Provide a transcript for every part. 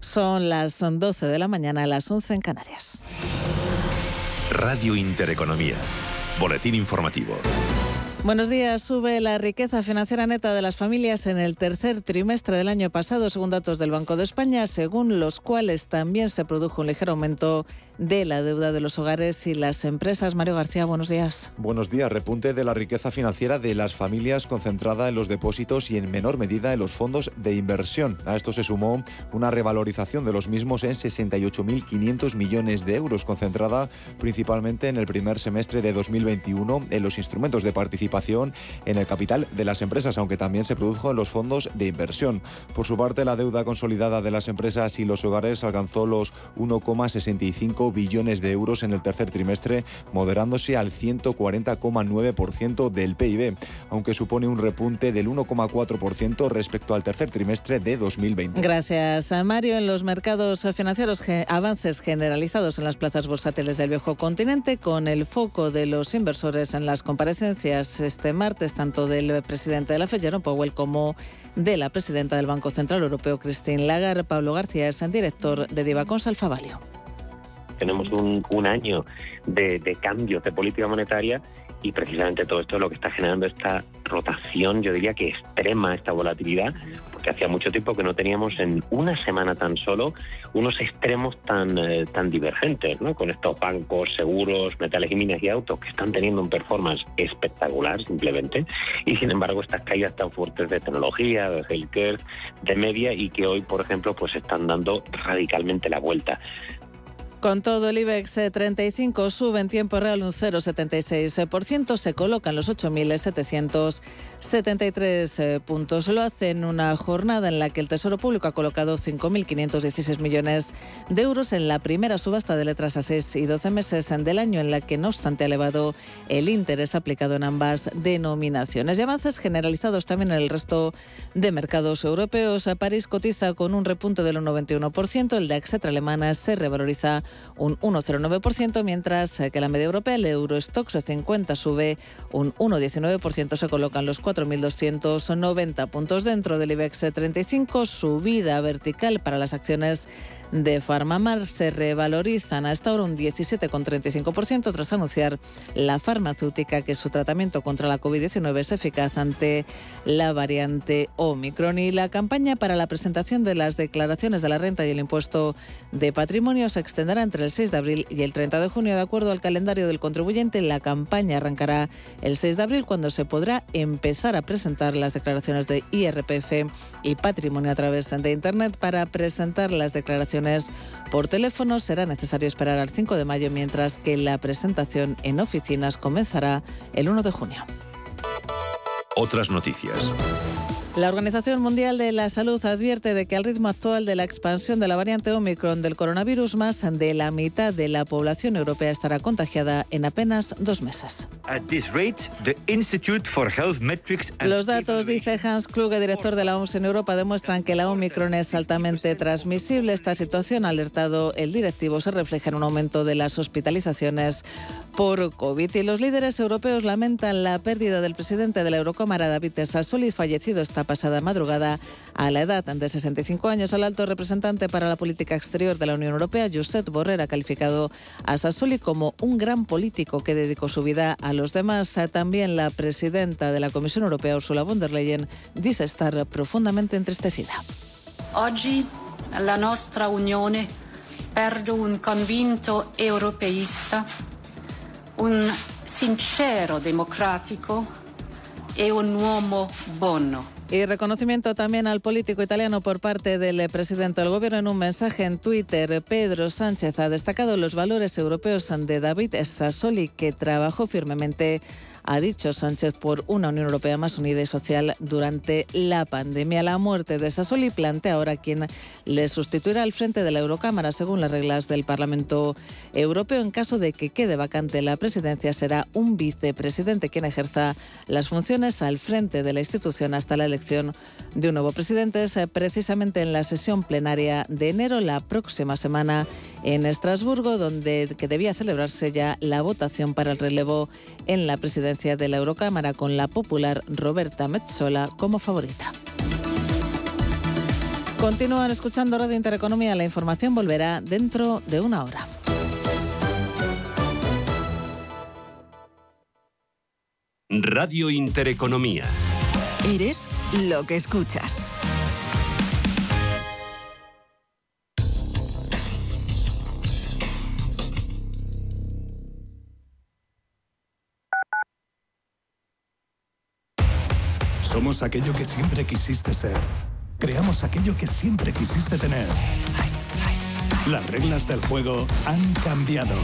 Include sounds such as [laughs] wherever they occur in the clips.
Son las 12 de la mañana, a las 11 en Canarias. Radio Intereconomía. Boletín informativo. Buenos días. Sube la riqueza financiera neta de las familias en el tercer trimestre del año pasado, según datos del Banco de España, según los cuales también se produjo un ligero aumento de la deuda de los hogares y las empresas. Mario García, buenos días. Buenos días. Repunte de la riqueza financiera de las familias concentrada en los depósitos y en menor medida en los fondos de inversión. A esto se sumó una revalorización de los mismos en 68.500 millones de euros, concentrada principalmente en el primer semestre de 2021 en los instrumentos de participación en el capital de las empresas, aunque también se produjo en los fondos de inversión. Por su parte, la deuda consolidada de las empresas y los hogares alcanzó los 1,65 billones de euros en el tercer trimestre, moderándose al 140,9% del PIB, aunque supone un repunte del 1,4% respecto al tercer trimestre de 2020. Gracias, a Mario. En los mercados financieros, avances generalizados en las plazas bursátiles del viejo continente, con el foco de los inversores en las comparecencias este martes tanto del presidente de la Fed, Jerome Powell, como de la presidenta del Banco Central Europeo, Christine Lagarde. Pablo García es el director de Divacons Alfavalio. Tenemos un, año de, de cambios de política monetaria y precisamente todo esto es lo que está generando esta rotación, yo diría que extrema, esta volatilidad, porque hacía mucho tiempo que no teníamos en una semana tan solo unos extremos tan, eh, tan divergentes, ¿no? con estos bancos, seguros, metales y minas y autos que están teniendo un performance espectacular simplemente, y sin embargo estas caídas tan fuertes de tecnología, de healthcare, de media y que hoy, por ejemplo, pues están dando radicalmente la vuelta. Con todo, el IBEX 35 eh, sube en tiempo real un 0,76%, se coloca en los 8.773 eh, puntos. Lo hace en una jornada en la que el Tesoro Público ha colocado 5.516 millones de euros en la primera subasta de letras a 6 y 12 meses del año, en la que no obstante ha elevado el interés aplicado en ambas denominaciones. Y avances generalizados también en el resto de mercados europeos. París cotiza con un repunte del 91%, el DAX alemana se revaloriza un 1,09%, mientras que la media europea, el Eurostox 50 sube un 1,19%, se colocan los 4.290 puntos dentro del IBEX 35, subida vertical para las acciones de Farmamar se revalorizan a esta hora un 17,35% tras anunciar la farmacéutica que su tratamiento contra la COVID-19 es eficaz ante la variante Omicron. Y la campaña para la presentación de las declaraciones de la renta y el impuesto de patrimonio se extenderá entre el 6 de abril y el 30 de junio. De acuerdo al calendario del contribuyente, la campaña arrancará el 6 de abril cuando se podrá empezar a presentar las declaraciones de IRPF y patrimonio a través de Internet para presentar las declaraciones por teléfono será necesario esperar al 5 de mayo, mientras que la presentación en oficinas comenzará el 1 de junio. Otras noticias. La Organización Mundial de la Salud advierte de que al ritmo actual de la expansión de la variante Omicron del coronavirus, más de la mitad de la población europea estará contagiada en apenas dos meses. Los datos, dice Hans Kluge, director de la OMS en Europa, demuestran que la Omicron es altamente transmisible. Esta situación, ha alertado el directivo, se refleja en un aumento de las hospitalizaciones por COVID. Y los líderes europeos lamentan la pérdida del presidente de la Eurocámara, David Sassoli, fallecido esta pasada madrugada a la edad de 65 años. Al alto representante para la política exterior de la Unión Europea, Josep Borrell, ha calificado a Sassoli como un gran político que dedicó su vida a los demás. También la presidenta de la Comisión Europea, Ursula von der Leyen, dice estar profundamente entristecida. Oggi la nostra Unione perde un convinto europeísta un sincero democrático e un uomo bono. Y reconocimiento también al político italiano por parte del presidente del gobierno en un mensaje en Twitter. Pedro Sánchez ha destacado los valores europeos de David Sassoli, que trabajó firmemente ha dicho Sánchez, por una Unión Europea más unida y social durante la pandemia. La muerte de Sassoli plantea ahora quien le sustituirá al frente de la Eurocámara según las reglas del Parlamento Europeo. En caso de que quede vacante la presidencia, será un vicepresidente quien ejerza las funciones al frente de la institución hasta la elección de un nuevo presidente. Es precisamente en la sesión plenaria de enero, la próxima semana en Estrasburgo, donde que debía celebrarse ya la votación para el relevo en la presidencia de la Eurocámara con la popular Roberta Metzola como favorita. Continúan escuchando Radio Intereconomía. La información volverá dentro de una hora. Radio Intereconomía. Eres lo que escuchas. Somos aquello que siempre quisiste ser. Creamos aquello que siempre quisiste tener. Las reglas del juego han cambiado.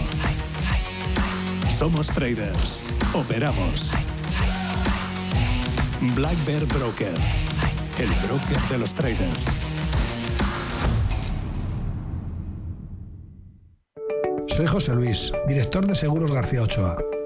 Somos traders. Operamos. Black Bear Broker. El broker de los traders. Soy José Luis, director de Seguros García Ochoa,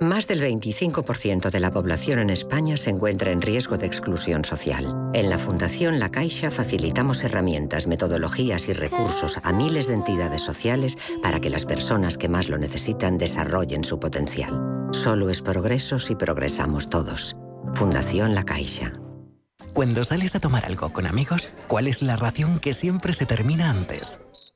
Más del 25% de la población en España se encuentra en riesgo de exclusión social. En la Fundación La Caixa facilitamos herramientas, metodologías y recursos a miles de entidades sociales para que las personas que más lo necesitan desarrollen su potencial. Solo es progreso si progresamos todos. Fundación La Caixa. Cuando sales a tomar algo con amigos, ¿cuál es la ración que siempre se termina antes?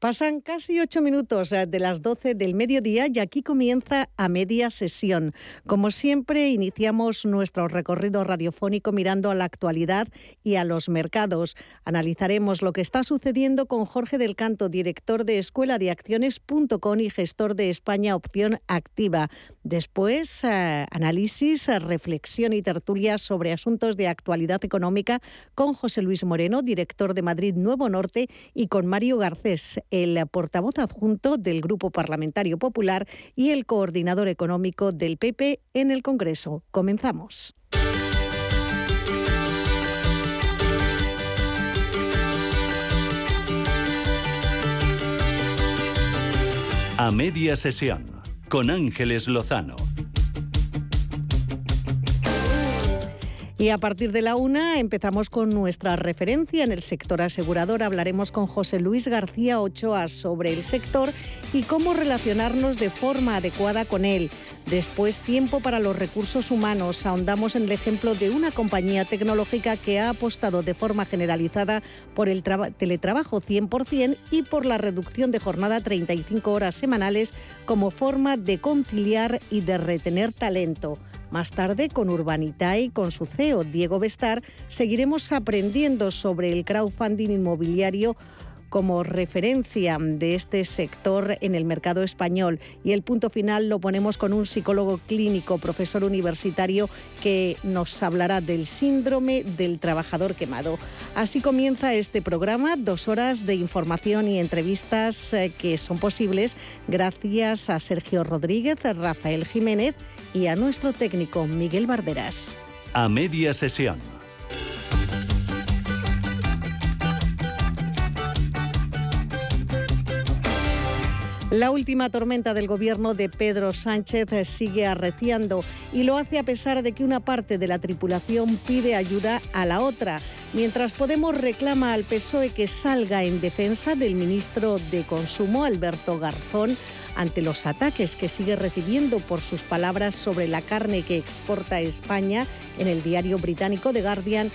Pasan casi ocho minutos eh, de las 12 del mediodía y aquí comienza a media sesión. Como siempre, iniciamos nuestro recorrido radiofónico mirando a la actualidad y a los mercados. Analizaremos lo que está sucediendo con Jorge del Canto, director de Escuela de Acciones.com y gestor de España Opción Activa. Después, eh, análisis, reflexión y tertulia sobre asuntos de actualidad económica con José Luis Moreno, director de Madrid Nuevo Norte, y con Mario Garcés el portavoz adjunto del Grupo Parlamentario Popular y el coordinador económico del PP en el Congreso. Comenzamos. A media sesión con Ángeles Lozano. Y a partir de la una empezamos con nuestra referencia en el sector asegurador. Hablaremos con José Luis García Ochoa sobre el sector y cómo relacionarnos de forma adecuada con él. Después, tiempo para los recursos humanos. Ahondamos en el ejemplo de una compañía tecnológica que ha apostado de forma generalizada por el teletrabajo 100% y por la reducción de jornada a 35 horas semanales como forma de conciliar y de retener talento. Más tarde, con Urbanita y con su CEO, Diego Bestar, seguiremos aprendiendo sobre el crowdfunding inmobiliario como referencia de este sector en el mercado español. Y el punto final lo ponemos con un psicólogo clínico, profesor universitario, que nos hablará del síndrome del trabajador quemado. Así comienza este programa, dos horas de información y entrevistas eh, que son posibles gracias a Sergio Rodríguez, Rafael Jiménez y a nuestro técnico Miguel Barderas. A media sesión. La última tormenta del gobierno de Pedro Sánchez sigue arreciando y lo hace a pesar de que una parte de la tripulación pide ayuda a la otra, mientras Podemos reclama al PSOE que salga en defensa del ministro de Consumo, Alberto Garzón, ante los ataques que sigue recibiendo por sus palabras sobre la carne que exporta España en el diario británico The Guardian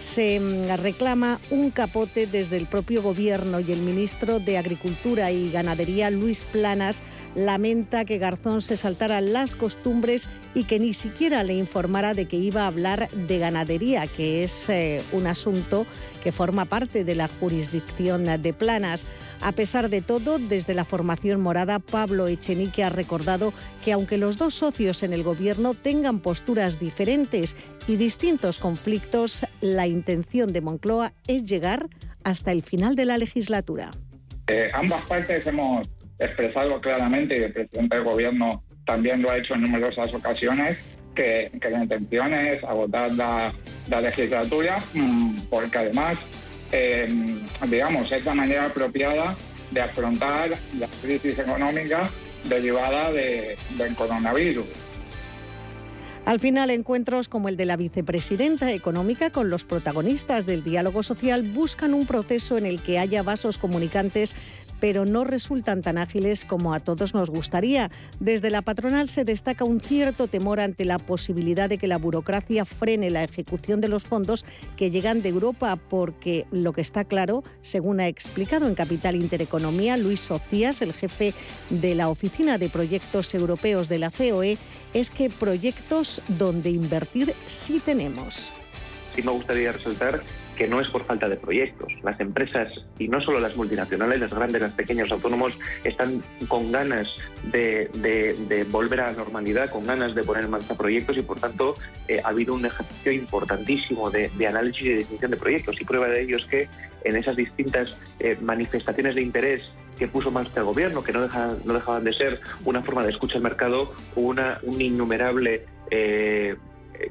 se mm, reclama un capote desde el propio gobierno y el ministro de Agricultura y Ganadería, Luis Planas, lamenta que Garzón se saltara las costumbres y que ni siquiera le informara de que iba a hablar de ganadería, que es eh, un asunto que forma parte de la jurisdicción de Planas. A pesar de todo, desde la formación morada, Pablo Echenique ha recordado que aunque los dos socios en el gobierno tengan posturas diferentes y distintos conflictos, la intención de Moncloa es llegar hasta el final de la legislatura. Eh, ambas partes hemos expresado claramente, y el presidente del gobierno también lo ha hecho en numerosas ocasiones, que, la intención es agotar la, legislatura, mm, porque además Em, digamos, es la manera apropiada de afrontar la crisis económica derivada de, del coronavirus. Al final, encuentros como el de la vicepresidenta económica con los protagonistas del diálogo social buscan un proceso en el que haya vasos comunicantes pero no resultan tan ágiles como a todos nos gustaría. Desde la patronal se destaca un cierto temor ante la posibilidad de que la burocracia frene la ejecución de los fondos que llegan de Europa, porque lo que está claro, según ha explicado en Capital Intereconomía Luis Socias, el jefe de la Oficina de Proyectos Europeos de la COE, es que proyectos donde invertir sí tenemos. Sí me gustaría resaltar que no es por falta de proyectos. Las empresas, y no solo las multinacionales, las grandes, las pequeños autónomos, están con ganas de, volver a la normalidad, con ganas de poner en marcha proyectos y, por tanto, eh, ha habido un ejercicio importantísimo de, análisis y de definición de proyectos. Y prueba de ello es que en esas distintas eh, manifestaciones de interés que puso más el gobierno, que no, no dejaban de ser una forma de escucha al mercado, una, un innumerable eh,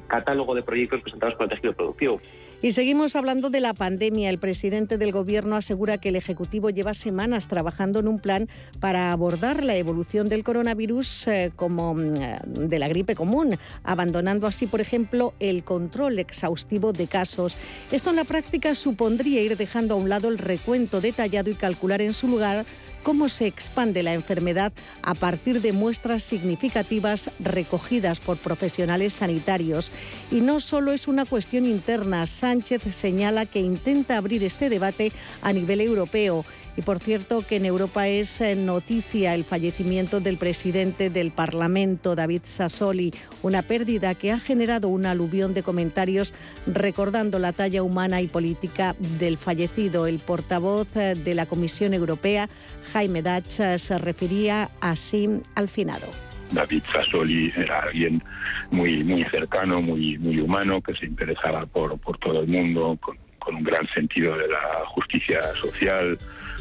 catálogo de proyectos presentados por el tejido productivo. Y seguimos hablando de la pandemia. El presidente del Gobierno asegura que el Ejecutivo lleva semanas trabajando en un plan para abordar la evolución del coronavirus eh, como mm, de la gripe común, abandonando así, por ejemplo, el control exhaustivo de casos. Esto en la práctica supondría ir dejando a un lado el recuento detallado y calcular en su lugar cómo se expande la enfermedad a partir de muestras significativas recogidas por profesionales sanitarios. Y no solo es una cuestión interna, Sánchez señala que intenta abrir este debate a nivel europeo y por cierto que en Europa es eh, noticia el fallecimiento del presidente del Parlamento, David Sassoli, una pérdida que ha generado un aluvión de comentarios recordando la talla humana y política del fallecido. El portavoz eh, de la Comisión Europea, Jaime Dach, eh, se refería así al finado. David Sassoli era alguien muy muy cercano, muy muy humano, que se interesaba por, por todo el mundo, con, con un gran sentido de la justicia social,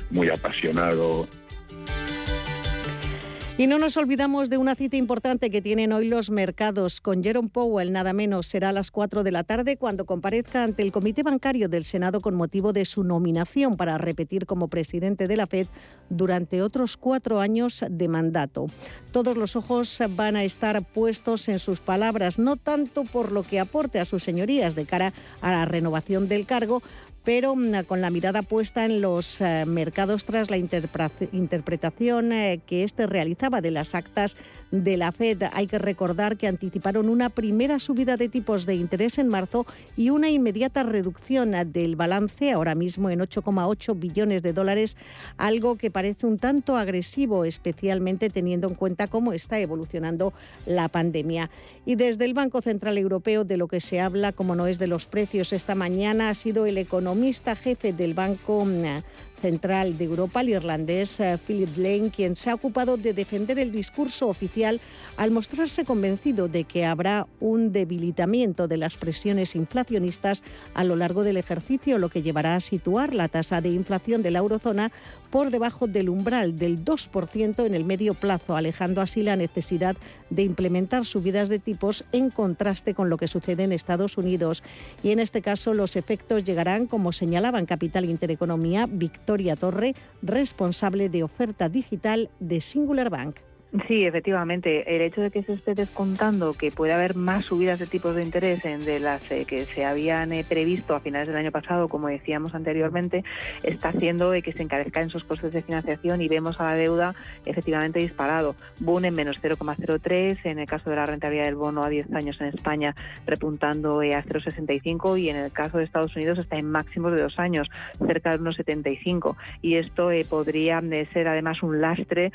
muy apasionado. Y no nos olvidamos de una cita importante que tienen hoy los mercados. Con Jerome Powell, nada menos, será a las 4 de la tarde cuando comparezca ante el Comité Bancario del Senado con motivo de su nominación para repetir como presidente de la Fed durante otros cuatro años de mandato. Todos los ojos van a estar puestos en sus palabras, no tanto por lo que aporte a sus señorías de cara a la renovación del cargo, pero mm, con la mirada puesta en los eh, mercados tras la interpretación eh, que éste realizaba de las actas de la Fed. Hay que recordar que anticiparon una primera subida de tipos de interés en marzo y una inmediata reducción del balance, ahora mismo en 8,8 billones de dólares, algo que parece un tanto agresivo, especialmente teniendo en cuenta cómo está evolucionando la pandemia. Y desde el Banco Central Europeo, de lo que se habla, como no es de los precios esta mañana, ha sido el economista jefe del Banco Central de Europa, el irlandés eh, Philip Lane, quien se ha ocupado de defender el discurso oficial al mostrarse convencido de que habrá un debilitamiento de las presiones inflacionistas a lo largo del ejercicio, lo que llevará a situar la tasa de inflación de la eurozona por debajo del umbral del 2% en el medio plazo, alejando así la necesidad de implementar subidas de tipos en contraste con lo que sucede en Estados Unidos. Y en este caso los efectos llegarán, como señalaba en Capital Intereconomía, Victoria Torre, responsable de oferta digital de Singular Bank. Sí, efectivamente. El hecho de que se esté descontando que puede haber más subidas de tipos de interés en de las eh, que se habían eh, previsto a finales del año pasado, como decíamos anteriormente, está haciendo eh, que se encarezcan esos costes de financiación y vemos a la deuda efectivamente disparado. Boom en menos 0,03, en el caso de la rentabilidad del bono a 10 años en España repuntando a 0,65 y en el caso de Estados Unidos está en máximos de dos años, cerca de 1,75. Y esto podría ser además un lastre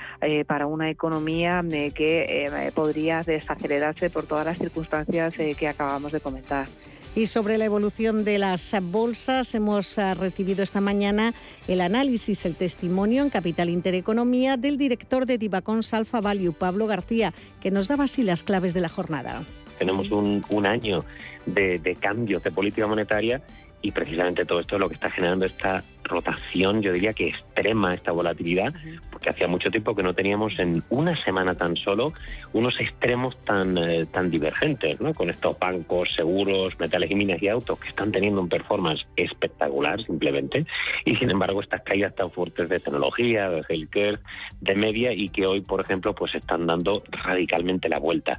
para una economía eh, que eh, podría desacelerarse por todas las circunstancias eh, que acabamos de comentar. Y sobre la evolución de las bolsas, hemos recibido esta mañana el análisis, el testimonio en Capital Intereconomía del director de Divacons Alfa Value, Pablo García, que nos daba así las claves de la jornada. Tenemos un, año de, de cambios de política monetaria y precisamente todo esto es lo que está generando esta rotación, yo diría que extrema, esta volatilidad, porque hacía mucho tiempo que no teníamos en una semana tan solo unos extremos tan, eh, tan divergentes, ¿no? con estos bancos, seguros, metales y minas y autos que están teniendo un performance espectacular simplemente, y sin embargo estas caídas tan fuertes de tecnología, de healthcare, de media, y que hoy, por ejemplo, pues están dando radicalmente la vuelta.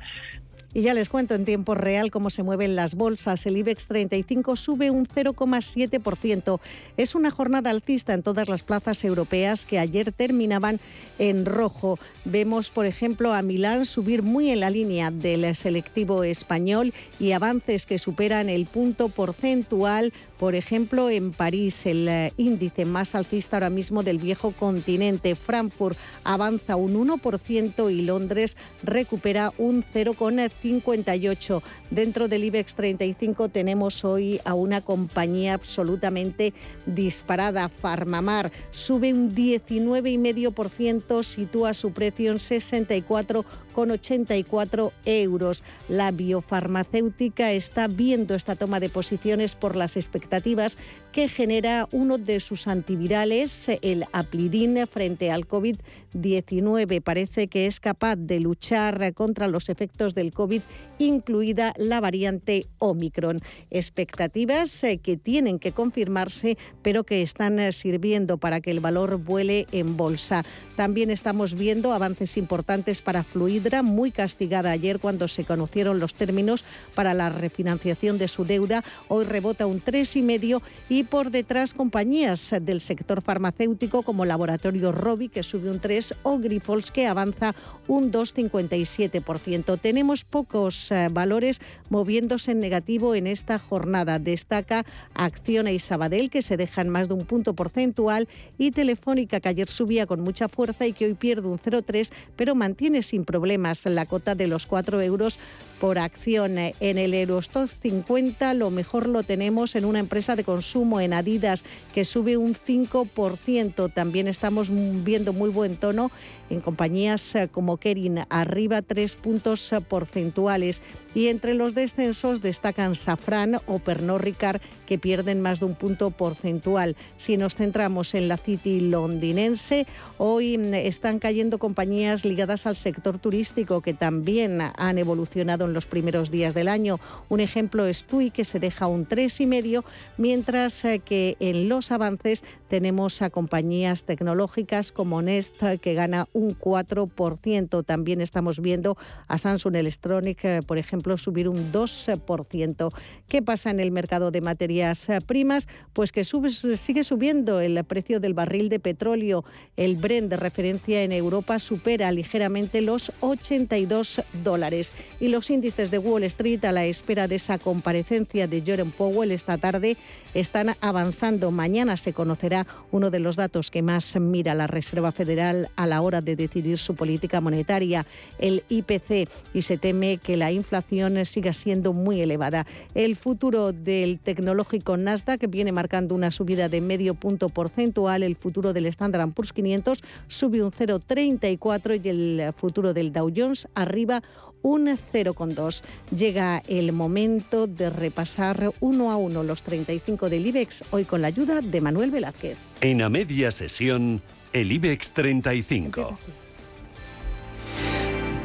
Y ya les cuento en tiempo real cómo se mueven las bolsas. El IBEX 35 sube un 0,7%. Es una jornada alcista en todas las plazas europeas que ayer terminaban en rojo. Vemos, por ejemplo, a Milán subir muy en la línea del selectivo español y avances que superan el punto porcentual por ejemplo, en París, el eh, índice más alcista ahora mismo del viejo continente, Frankfurt, avanza un 1% y Londres recupera un 0,58%. Dentro del IBEX 35 tenemos hoy a una compañía absolutamente disparada, Farmamar, sube un 19,5%, sitúa su precio en 64 con 84 euros. La biofarmacéutica está viendo esta toma de posiciones por las expectativas que genera uno de sus antivirales, el Aplidin, frente al COVID-19. Parece que es capaz de luchar contra los efectos del COVID, incluida la variante Omicron. Expectativas eh, que tienen que confirmarse, pero que están eh, sirviendo para que el valor vuele en bolsa. También estamos viendo avances importantes para Muy castigada ayer cuando se conocieron los términos para la refinanciación de su deuda. Hoy rebota un 3,5 y por detrás compañías del sector farmacéutico como Laboratorio Robi que sube un 3 o Grifols que avanza un 2,57%. Tenemos pocos eh, valores moviéndose en negativo en esta jornada. Destaca Acciona y Sabadell que se dejan más de un punto porcentual y Telefónica que ayer subía con mucha fuerza y que hoy pierde un 0,3 pero mantiene sin problema más la cota de los 4 euros por acción. En el Eurostock 50 lo mejor lo tenemos en una empresa de consumo, en Adidas, que sube un 5%. También estamos viendo muy buen tono en compañías eh, como Kerin, arriba tres puntos eh, porcentuales. Y entre los descensos destacan Safran o Pernod Ricard, que pierden más de un punto porcentual. Si nos centramos en la City londinense, hoy mm, están cayendo compañías ligadas al sector turístico que también han evolucionado en los primeros días del año. Un ejemplo es TUI, que se deja un 3,5, mientras eh, que en los avances tenemos a compañías tecnológicas como Nest, que gana un 4%. También estamos viendo a Samsung Electronic, eh, por ejemplo, subir un 2%. ¿Qué pasa en el mercado de materias eh, primas? Pues que sube, sigue subiendo el precio del barril de petróleo. El Brent de referencia en Europa supera ligeramente los 82 dólares. Y los índices de Wall Street, a la espera de esa comparecencia de Jerome Powell esta tarde, están avanzando. Mañana se conocerá uno de los datos que más mira la Reserva Federal a la hora de de decidir su política monetaria, el IPC, y se teme que la inflación siga siendo muy elevada. El futuro del tecnológico Nasdaq viene marcando una subida de medio punto porcentual, el futuro del Standard Poor's 500 sube un 0,34 y el futuro del Dow Jones arriba un 0,2. Llega el momento de repasar uno a uno los 35 del IBEX, hoy con la ayuda de Manuel Velázquez. En a media sesión, el IBEX 35.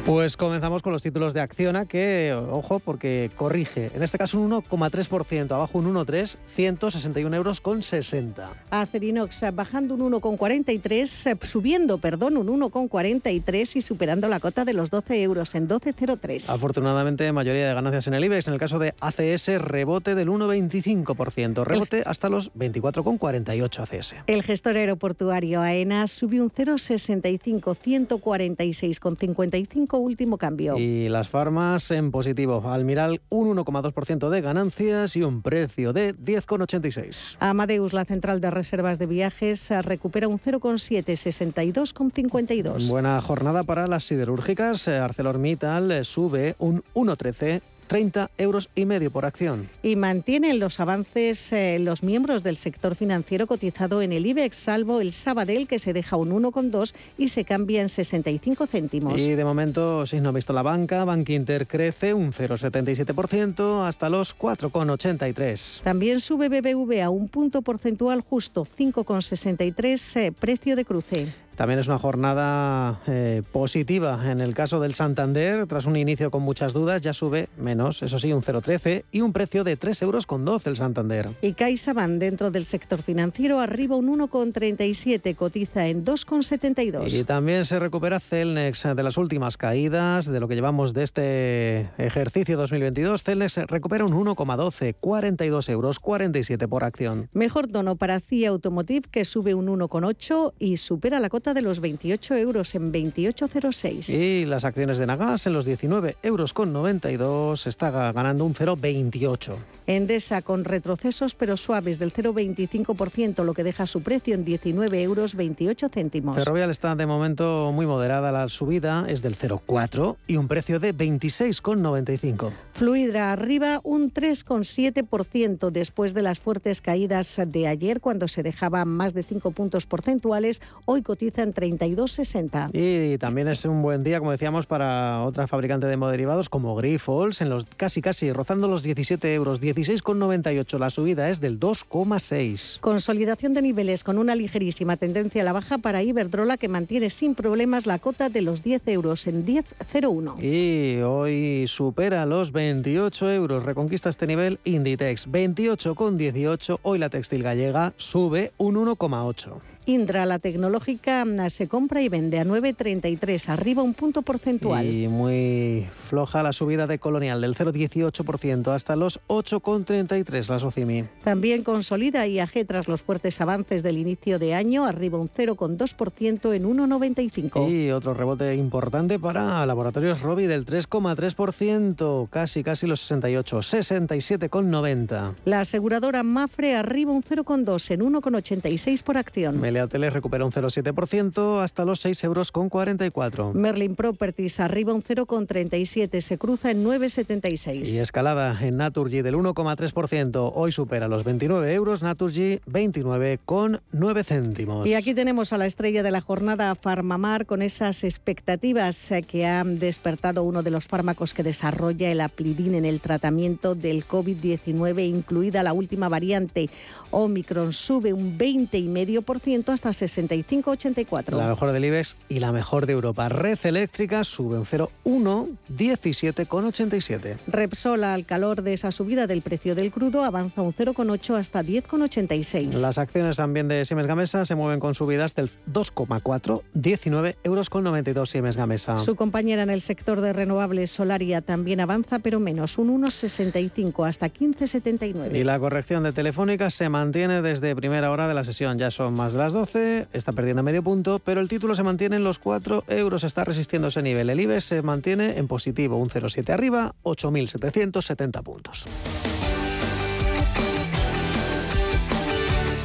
Pues comenzamos con los títulos de Acciona, que, ojo, porque corrige. En este caso un 1,3%, abajo un 1,3, 161 euros con 60. Acerinox bajando un 1,43, subiendo, perdón, un 1,43 y superando la cota de los 12 euros en 12,03. Afortunadamente, mayoría de ganancias en el IBEX. En el caso de ACS, rebote del 1,25%, rebote hasta los 24,48 ACS. El gestor aeroportuario AENA subió un 0,65, 146,55 último cambio. Y las farmas en positivo. Almiral un 1,2% de ganancias y un precio de 10,86. Amadeus, la central de reservas de viajes, recupera un 0,7, 62,52. Buena jornada para las siderúrgicas. ArcelorMittal sube un 1,13 30 euros y medio por acción. Y mantienen los avances eh, los miembros del sector financiero cotizado en el IBEX, salvo el Sabadell, que se deja un 1,2 y se cambia en 65 céntimos. Y de momento, si no ha visto la banca, Bank Inter crece un 0,77% hasta los 4,83. También sube BBV a un punto porcentual justo, 5,63 eh, precio de cruce. También es una jornada eh, positiva en el caso del Santander. Tras un inicio con muchas dudas, ya sube menos, eso sí, un 0,13 y un precio de 3,12 euros con el Santander. Y CaixaBank dentro del sector financiero arriba un 1,37, cotiza en 2,72. Y también se recupera Celnex de las últimas caídas, de lo que llevamos de este ejercicio 2022. Celnex recupera un 1,12, 42 euros 47 por acción. Mejor tono para CIA Automotive que sube un 1,8 y supera la cota de los 28 euros en 28,06. Y las acciones de Nagas en los 19 euros con 92 está ganando un 0,28. Endesa con retrocesos pero suaves del 0,25%, lo que deja su precio en 19 euros 28 céntimos. Ferrovial está de momento muy moderada, la subida es del 0,4 y un precio de 26,95. Fluidra arriba un 3,7% después de las fuertes caídas de ayer cuando se dejaba más de 5 puntos porcentuales, hoy cotiza en 32,60. Y también es un buen día, como decíamos, para otra fabricante de moderivados como Grifols, en los casi casi rozando los 17 euros, 16,98. La subida es del 2,6. Consolidación de niveles con una ligerísima tendencia a la baja para Iberdrola que mantiene sin problemas la cota de los 10 euros en 10,01. Y hoy supera los 28 euros. Reconquista este nivel Inditex. 28,18. Hoy la textil gallega sube un 1,8. Indra, la tecnológica, se compra y vende a 9,33, arriba un punto porcentual. Y muy floja la subida de Colonial del 0,18% hasta los 8,33 la Socimi. También consolida IAG tras los fuertes avances del inicio de año, arriba un 0,2% en 1,95. Y otro rebote importante para Laboratorios Robi del 3,3%, casi casi los 68, 67,90. La aseguradora Mafre arriba un 0,2 en 1,86 por acción. Melia Hoteles recupera un 0,7% hasta los 6 euros con 44. Merlin Properties arriba un 0,37, se cruza en 9,76. Y escalada en Naturgy del 1,3%, hoy supera los 29 euros, Naturgy 29,9 céntimos. Y aquí tenemos a la estrella de la jornada Farmamar con esas expectativas que han despertado uno de los fármacos que desarrolla el Aplidin en el tratamiento del COVID-19, incluida la última variante Omicron, sube un 20,5% hasta 65,84. La mejor del IBEX y la mejor de Europa. Red Eléctrica sube un 0,1, 17,87. Repsol, al calor de esa subida del precio del crudo, avanza un 0,8 hasta 10,86. Las acciones también de Siemens Gamesa se mueven con subidas del 2,4, 19 euros con 92 Siemens Gamesa. Su compañera en el sector de renovables, Solaria, también avanza, pero menos, un 1,65 hasta 15,79. Y la corrección de Telefónica se mantiene desde primera hora de la sesión. Ya son más de las 12, está perdiendo medio punto, pero el título se mantiene en los 4 euros, está resistiendo ese nivel. El IBEX se mantiene en positivo, un 0,7 arriba, 8.770 puntos.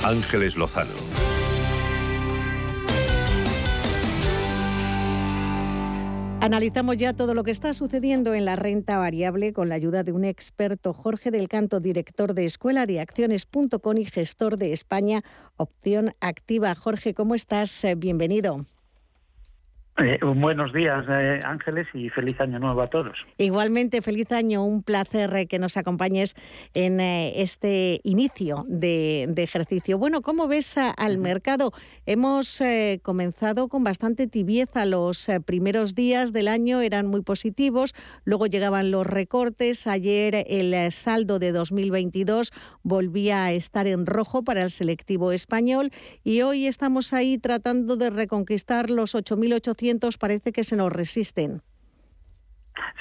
Ángeles Lozano. Analizamos ya todo lo que está sucediendo en la renta variable con la ayuda de un experto, Jorge del Canto, director de Escuela de Acciones.com y gestor de España Opción Activa. Jorge, ¿cómo estás? Eh, bienvenido. Eh, buenos días, eh, Ángeles, y feliz año nuevo a todos. Igualmente, feliz año. Un placer eh, que nos acompañes en este inicio de, ejercicio. Bueno, ¿cómo ves al mercado? Hemos comenzado con bastante tibieza. Los primeros días del año eran muy positivos, luego llegaban los recortes. Ayer el saldo de 2022 volvía a estar en rojo para el selectivo español y hoy estamos ahí tratando de reconquistar los 8.800 parece que se nos resisten.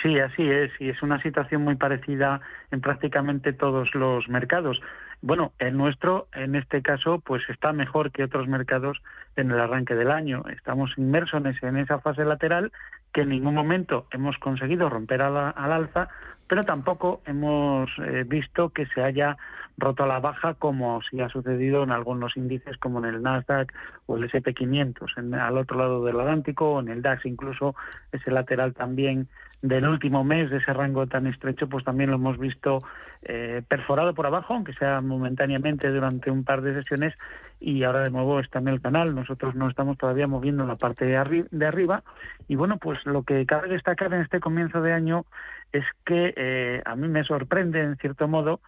Sí, así es, y es una situación muy parecida en prácticamente todos los mercados. Bueno, el nuestro, en este caso, pues está mejor que otros mercados en el arranque del año. Estamos inmersos en esa fase lateral que en ningún momento hemos conseguido romper al, alza, pero tampoco hemos eh, visto que se haya roto a la baja como sí ha sucedido en algunos índices como en el Nasdaq o el SP500, en, al otro lado del Atlántico o en el DAX incluso ese lateral también del último mes de ese rango tan estrecho pues también lo hemos visto eh, perforado por abajo aunque sea momentáneamente durante un par de sesiones y ahora de nuevo está en el canal. Nosotros no estamos todavía moviendo en la parte de, de arriba y bueno pues lo que cabe destacar en este comienzo de año es que eh, a mí me sorprende en cierto modo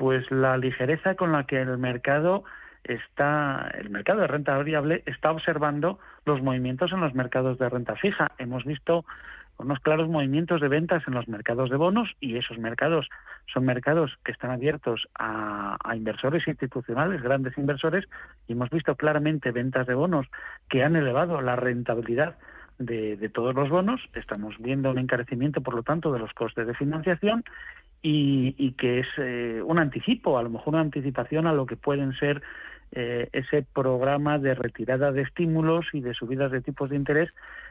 pues la ligereza con la que el mercado está el mercado de renta variable está observando los movimientos en los mercados de renta fija. Hemos visto unos claros movimientos de ventas en los mercados de bonos y esos mercados son mercados que están abiertos a, inversores institucionales, grandes inversores, y hemos visto claramente ventas de bonos que han elevado la rentabilidad de, todos los bonos. Estamos viendo un encarecimiento, por lo tanto, de los costes de financiación y, que es eh, un anticipo, a lo mejor una anticipación a lo que pueden ser eh, ese programa de retirada de estímulos y de subidas de tipos de interés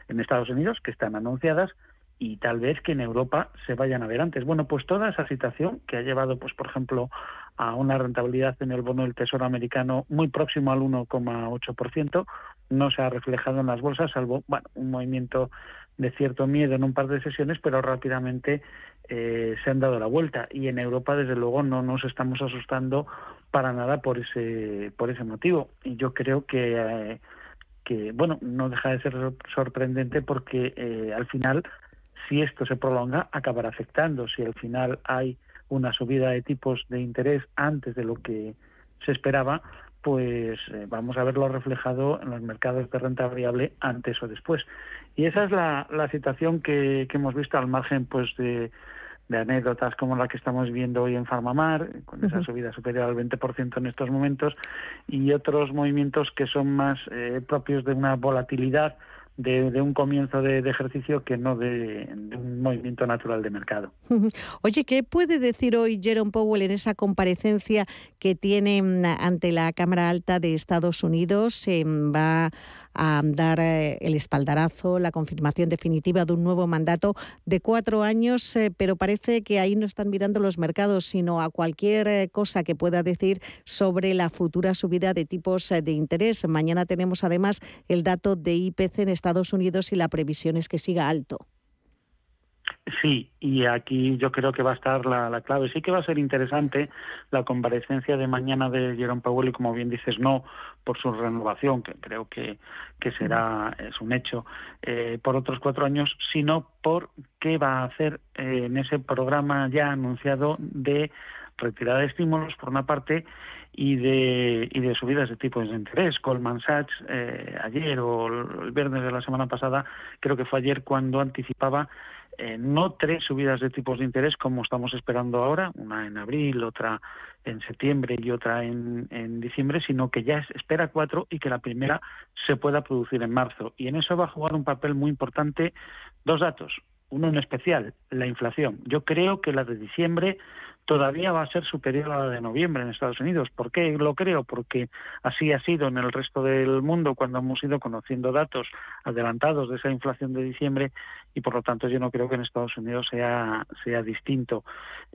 en Estados Unidos que están anunciadas y tal vez que en Europa se vayan a ver antes. Bueno, pues toda esa situación que ha llevado, pues por ejemplo, a una rentabilidad en el bono del Tesoro americano muy próximo al 1,8%, no se ha reflejado en las bolsas, salvo bueno, un movimiento de cierto miedo en un par de sesiones, pero rápidamente eh, se han dado la vuelta. Y en Europa, desde luego, no nos estamos asustando para nada por ese, por ese motivo. Y yo creo que, eh, que bueno, no deja de ser sorprendente porque eh, al final, si esto se prolonga, acabará afectando. Si al final hay una subida de tipos de interés antes de lo que se esperaba, pues eh, vamos a verlo reflejado en los mercados de renta variable antes o después. Y esa es la, la situación que, que, hemos visto al margen pues de, de, anécdotas como la que estamos viendo hoy en Farmamar, con esa subida superior al 20% en estos momentos, y otros movimientos que son más eh, propios de una volatilidad de, un comienzo de, ejercicio que no de, un movimiento natural de mercado. [laughs] Oye, ¿qué puede decir hoy Jerome Powell en esa comparecencia que tiene mm, ante la Cámara Alta de Estados Unidos? va a dar eh, el espaldarazo, la confirmación definitiva de un nuevo mandato de cuatro años, eh, pero parece que ahí no están mirando los mercados, sino a cualquier eh, cosa que pueda decir sobre la futura subida de tipos de interés. Mañana tenemos además el dato de IPC en Estados Unidos y la previsión es que siga alto. Sí, y aquí yo creo que va a estar la, clave. Sí que va a ser interesante la comparecencia de mañana de Jerome Powell y, como bien dices, no por su renovación, que creo que, será es un hecho, eh, por otros cuatro años, sino por qué va a hacer eh, en ese programa ya anunciado de retirada de estímulos, por una parte, y de, y de subidas de tipos de interés. Goldman Sachs eh, ayer o el viernes de la semana pasada, creo que fue ayer cuando anticipaba eh, no tres subidas de tipos de interés como estamos esperando ahora, una en abril, otra en septiembre y otra en, en diciembre, sino que ya espera cuatro y que la primera se pueda producir en marzo. Y en eso va a jugar un papel muy importante dos datos. Uno en especial, la inflación. Yo creo que la de diciembre todavía va a ser superior a la de noviembre en Estados Unidos. ¿Por qué lo creo? Porque así ha sido en el resto del mundo cuando hemos ido conociendo datos adelantados de esa inflación de diciembre y por lo tanto yo no creo que en Estados Unidos sea, sea distinto.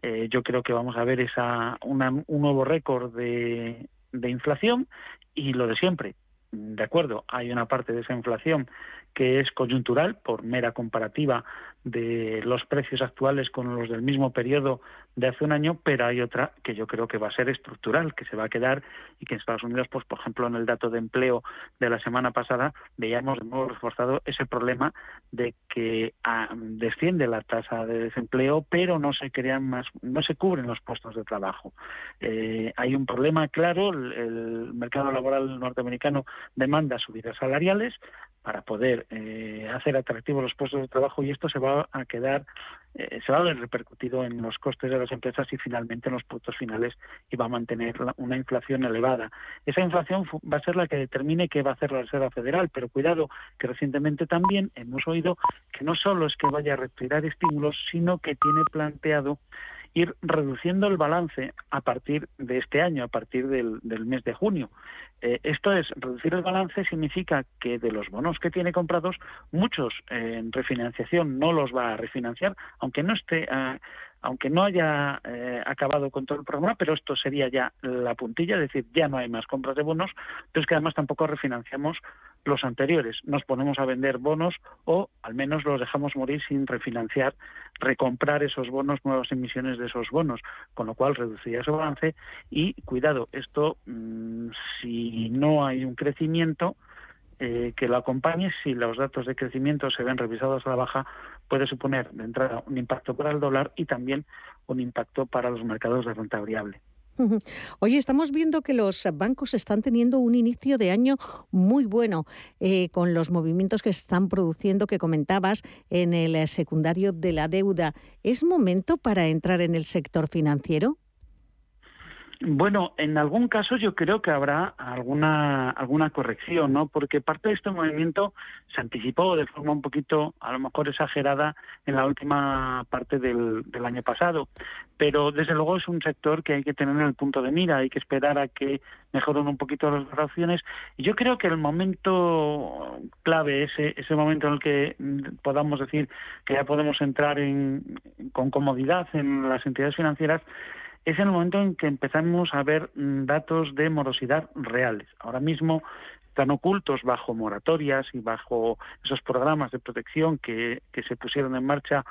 Eh, yo creo que vamos a ver esa, un nuevo récord de, de inflación y lo de siempre, de acuerdo, hay una parte de esa inflación que es coyuntural por mera comparativa de los precios actuales con los del mismo periodo de hace un año, pero hay otra que yo creo que va a ser estructural, que se va a quedar y que en Estados Unidos, pues por ejemplo, en el dato de empleo de la semana pasada veíamos de nuevo reforzado ese problema de que ah, desciende la tasa de desempleo, pero no se crean más, no se cubren los puestos de trabajo. Eh, hay un problema claro, el mercado laboral norteamericano demanda subidas salariales, para poder eh, hacer atractivos los puestos de trabajo y esto se va a quedar, eh, se va a ver repercutido en los costes de las empresas y finalmente en los productos finales y va a mantener una inflación elevada. Esa inflación va a ser la que determine qué va a hacer la Reserva Federal, pero cuidado que recientemente también hemos oído que no solo es que vaya a retirar estímulos, sino que tiene planteado ir reduciendo el balance a partir de este año, a partir del, mes de junio. Eh, esto es, reducir el balance significa que de los bonos que tiene comprados, muchos eh, en refinanciación no los va a refinanciar, aunque no esté ah, aunque no haya eh, acabado con todo el programa, pero esto sería ya la puntilla, es decir, ya no hay más compras de bonos, pero es que además tampoco refinanciamos los anteriores. Nos ponemos a vender bonos o al menos los dejamos morir sin refinanciar, recomprar esos bonos, nuevas emisiones de esos bonos, con lo cual reduciría ese balance y cuidado, esto mm, si no hay un crecimiento, eh, que lo acompañe si los datos de crecimiento se ven revisados a la baja puede suponer de entrada un impacto para el dólar y también un impacto para los mercados de renta variable. Oye, estamos viendo que los bancos están teniendo un inicio de año muy bueno eh, con los movimientos que están produciendo que comentabas en el secundario de la deuda. ¿Es momento para entrar en el sector financiero? Bueno, en algún caso yo creo que habrá alguna alguna corrección, ¿no? Porque parte de este movimiento se anticipó de forma un poquito, a lo mejor exagerada, en la última parte del, del año pasado. Pero desde luego es un sector que hay que tener en el punto de mira, hay que esperar a que mejoren un poquito las relaciones. Y yo creo que el momento clave, ese, ese momento en el que podamos decir que ya podemos entrar en, con comodidad en las entidades financieras, es el momento en que empezamos a ver mm, datos de morosidad reales. Ahora mismo están ocultos bajo moratorias y bajo esos programas de protección que, que se pusieron en marcha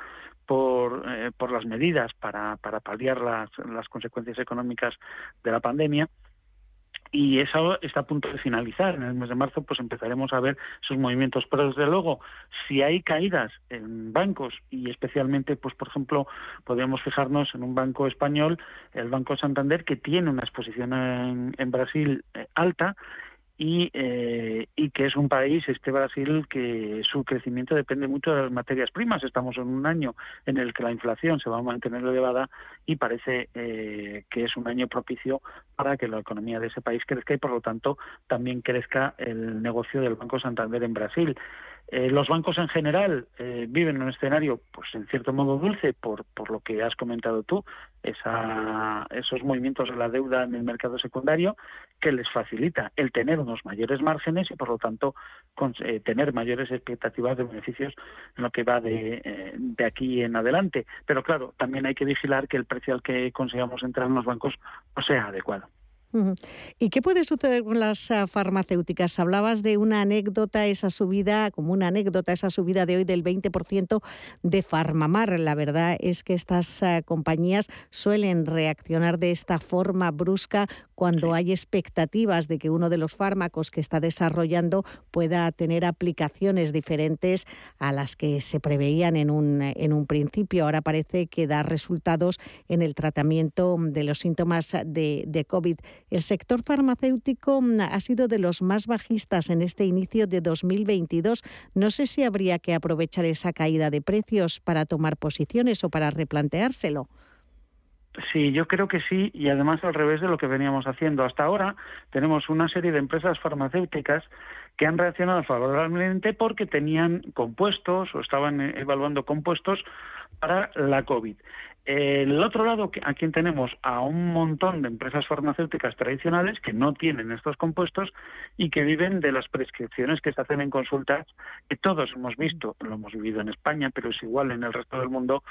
por, eh, las medidas para, para paliar las consecuencias económicas de la pandemia y eso está a punto de finalizar. En el mes de marzo pues empezaremos a ver sus movimientos. Pero desde luego, si hay caídas en bancos y especialmente, pues por ejemplo, podríamos fijarnos en un banco español, el Banco Santander, que tiene una exposición en, en Brasil eh, alta y, eh, y que es un país, este Brasil, que su crecimiento depende mucho de las materias primas. Estamos en un año en el que la inflación se va a mantener elevada y parece eh, que es un año propicio para que la economía de ese país crezca y, por lo tanto, también crezca el negocio del Banco Santander en Brasil. Eh, los bancos en general eh, viven en un escenario, pues en cierto modo dulce, por, por lo que has comentado tú, esa, esos movimientos de la deuda en el mercado secundario, que les facilita el tener unos mayores márgenes y, por lo tanto, eh, tener mayores expectativas de beneficios en lo que va de, de aquí en adelante. Pero claro, también hay que vigilar que el precio al que consigamos entrar en los bancos no sea adecuado. ¿Y qué puede suceder con las ah, farmacéuticas? Hablabas de una anécdota, esa subida, como una anécdota, esa subida de hoy del 20% de Farmamar. La verdad es que estas ah, compañías suelen reaccionar de esta forma brusca cuando hay expectativas de que uno de los fármacos que está desarrollando pueda tener aplicaciones diferentes a las que se preveían en un, en un principio. Ahora parece que da resultados en el tratamiento de los síntomas de, de COVID. El sector farmacéutico mm, ha sido de los más bajistas en este inicio de 2022. No sé si habría que aprovechar esa caída de precios para tomar posiciones o para replanteárselo. Sí, yo creo que sí, y además al revés de lo que veníamos haciendo. Hasta ahora tenemos una serie de empresas farmacéuticas que han reaccionado favorablemente porque tenían compuestos o estaban evaluando compuestos para la COVID. El otro lado, a quien tenemos a un montón de empresas farmacéuticas tradicionales que no tienen estos compuestos y que viven de las prescripciones que se hacen en consultas, que todos hemos visto, lo hemos vivido en España, pero es igual en el resto del mundo,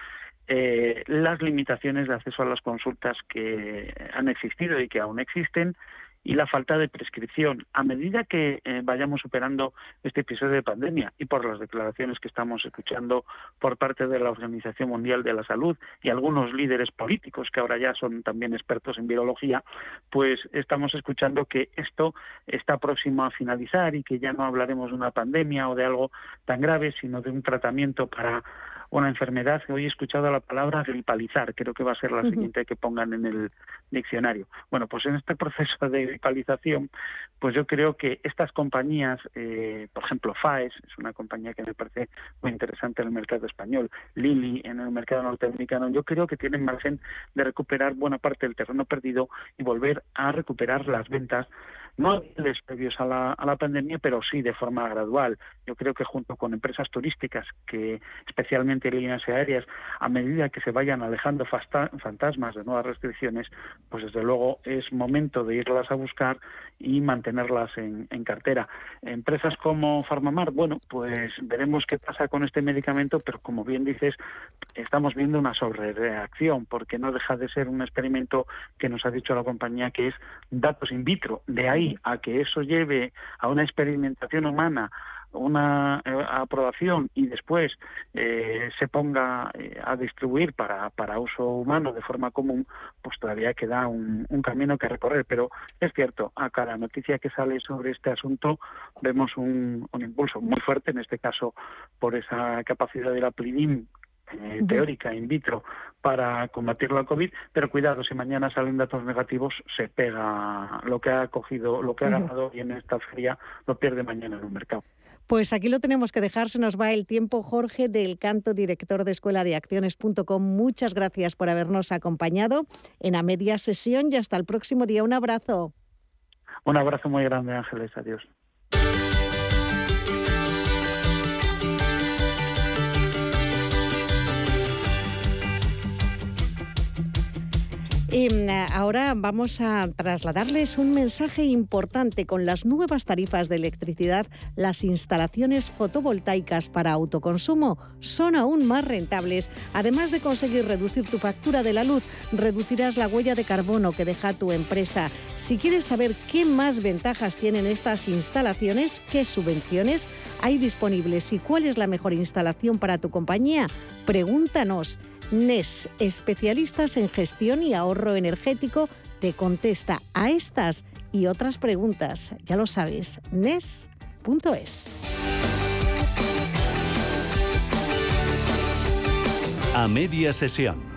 eh, las limitaciones de acceso a las consultas que han existido y que aún existen y la falta de prescripción. A medida que eh, vayamos superando este episodio de pandemia y por las declaraciones que estamos escuchando por parte de la Organización Mundial de la Salud y algunos líderes políticos que ahora ya son también expertos en virología, pues estamos escuchando que esto está próximo a finalizar y que ya no hablaremos de una pandemia o de algo tan grave, sino de un tratamiento para una enfermedad. Hoy he escuchado la palabra gripalizar, creo que va a ser la siguiente que pongan en el diccionario. Bueno, pues en este [laughs] proceso de gripalización, pues yo creo que estas compañías, eh, por ejemplo, FAES, es una compañía que me parece muy interesante en el mercado español, Lilly en el mercado norteamericano, yo creo que tienen margen de recuperar buena parte del terreno perdido y volver a recuperar las ventas no niveles previos a la, a la pandemia, pero sí de forma gradual. Yo creo que junto con empresas turísticas, que especialmente líneas aéreas, a medida que se vayan alejando fantasmas de nuevas restricciones, pues desde luego es momento de irlas a buscar y mantenerlas en, en cartera. Empresas como Farmamar, bueno, pues veremos qué pasa con este medicamento, pero como bien dices, estamos viendo una sobrereacción, porque no deja de ser un experimento que nos ha dicho la compañía que es datos in vitro. De ahí a que eso lleve a una experimentación humana, una eh, aprobación y después eh, se ponga eh, a distribuir para, para uso humano de forma común, pues todavía queda un, camino que recorrer. Pero es cierto, a cada noticia que sale sobre este asunto vemos un, un impulso muy fuerte, en este caso por esa capacidad de la Plinim eh, teórica in vitro para combatir la COVID, pero cuidado, si mañana salen datos negativos, se pega lo que ha cogido, lo que ha ganado y en esta feria lo pierde mañana en un mercado. Pues aquí lo tenemos que dejar, se nos va el tiempo. Jorge del Canto, director de Escuela de Acciones.com, muchas gracias por habernos acompañado en la media sesión y hasta el próximo día. Un abrazo. Un abrazo muy grande, Ángeles. Adiós. Y mm, ahora vamos a trasladarles un mensaje importante con las nuevas tarifas de electricidad. Las instalaciones fotovoltaicas para autoconsumo son aún más rentables. Además de conseguir reducir tu factura de la luz, reducirás la huella de carbono que deja tu empresa. Si quieres saber qué más ventajas tienen estas instalaciones, qué subvenciones hay disponibles y cuál es la mejor instalación para tu compañía, pregúntanos. NES, especialistas en gestión y ahorro energético, te contesta a estas y otras preguntas. Ya lo sabes, NES.es. A media sesión.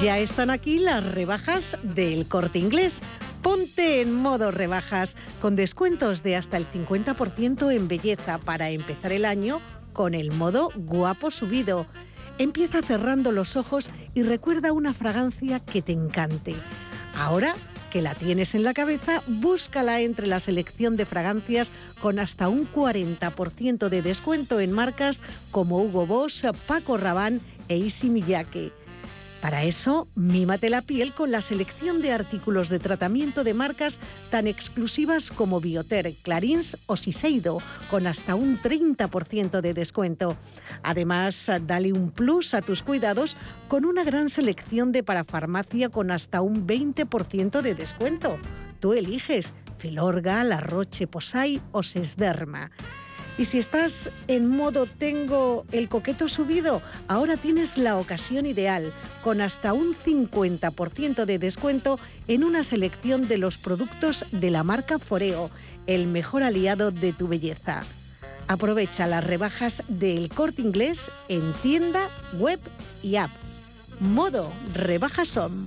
Ya están aquí las rebajas del corte inglés. Ponte en modo rebajas con descuentos de hasta el 50% en belleza para empezar el año con el modo guapo subido. Empieza cerrando los ojos y recuerda una fragancia que te encante. Ahora que la tienes en la cabeza, búscala entre la selección de fragancias con hasta un 40% de descuento en marcas como Hugo Boss, Paco Rabanne e Issey Miyake. Para eso, mímate la piel con la selección de artículos de tratamiento de marcas tan exclusivas como Bioter, Clarins o Siseido, con hasta un 30% de descuento. Además, dale un plus a tus cuidados con una gran selección de parafarmacia con hasta un 20% de descuento. Tú eliges Filorga, La Roche Posay o Sesderma. Y si estás en modo tengo el coqueto subido, ahora tienes la ocasión ideal, con hasta un 50% de descuento en una selección de los productos de la marca Foreo, el mejor aliado de tu belleza. Aprovecha las rebajas del corte inglés en tienda, web y app. Modo rebajas son.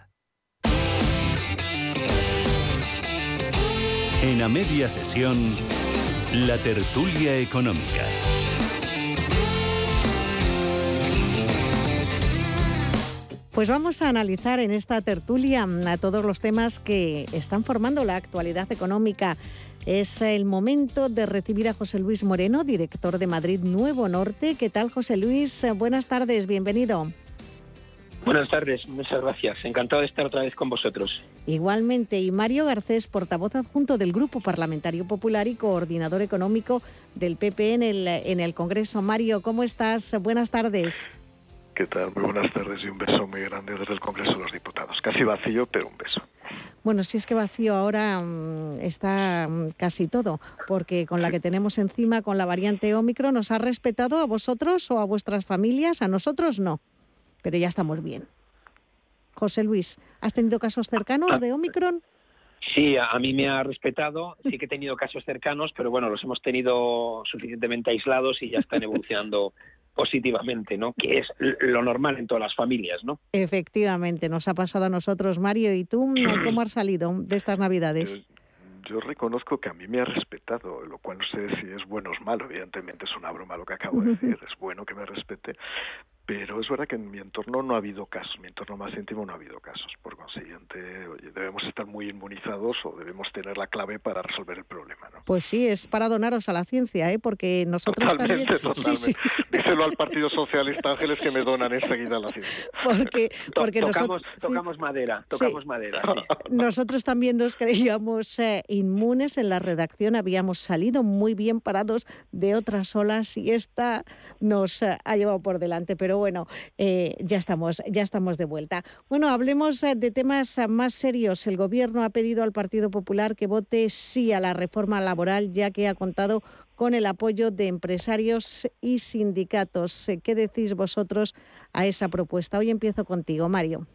En a media sesión, la tertulia económica. Pues vamos a analizar en esta tertulia a todos los temas que están formando la actualidad económica. Es el momento de recibir a José Luis Moreno, director de Madrid Nuevo Norte. ¿Qué tal, José Luis? Buenas tardes, bienvenido. Buenas tardes, muchas gracias. Encantado de estar otra vez con vosotros. Igualmente, y Mario Garcés, portavoz adjunto del Grupo Parlamentario Popular y coordinador económico del PP en el, en el Congreso. Mario, ¿cómo estás? Buenas tardes. ¿Qué tal? Muy buenas tardes y un beso muy grande desde el Congreso de los Diputados. Casi vacío, pero un beso. Bueno, si es que vacío ahora mm, está mm, casi todo, porque con la que tenemos encima, con la variante Ómicron, ¿nos ha respetado a vosotros o a vuestras familias? A nosotros no pero ya estamos bien. José Luis, ¿has tenido casos cercanos de Omicron? Sí, a mí me ha respetado, sí que he tenido casos cercanos, pero bueno, los hemos tenido suficientemente aislados y ya están evolucionando [laughs] positivamente, ¿no? Que es lo normal en todas las familias, ¿no? Efectivamente, nos ha pasado a nosotros, Mario. ¿Y tú [clears throat] cómo has salido de estas Navidades? yo reconozco que a mí me ha respetado, lo cual no sé si es bueno o es malo, evidentemente es una broma lo que acabo de decir, es bueno que me respete, pero es verdad que en mi entorno no ha habido casos, en mi entorno más íntimo no ha habido casos. Por consiguiente, debemos estar muy inmunizados o debemos tener la clave para resolver el problema. ¿no? Pues sí, es para donaros a la ciencia, ¿eh? porque nosotros también... Totalmente. Díselo al Partido Socialista Ángeles que me donan enseguida a la ciencia. Porque, porque tocamos, tocamos madera, tocamos madera. [laughs] Nosotros también nos creíamos eh, inmunes en la redacción, habíamos salido muy bien parados de otras olas y esta nos eh, ha llevado por delante, pero bueno, eh, ya, estamos, ya estamos de vuelta. Bueno, hablemos eh, de temas eh, más serios. El Gobierno ha pedido al Partido Popular que vote sí a la reforma laboral, ya que ha contado con el apoyo de empresarios y sindicatos. ¿Qué decís vosotros a esa propuesta? Hoy empiezo contigo, Mario.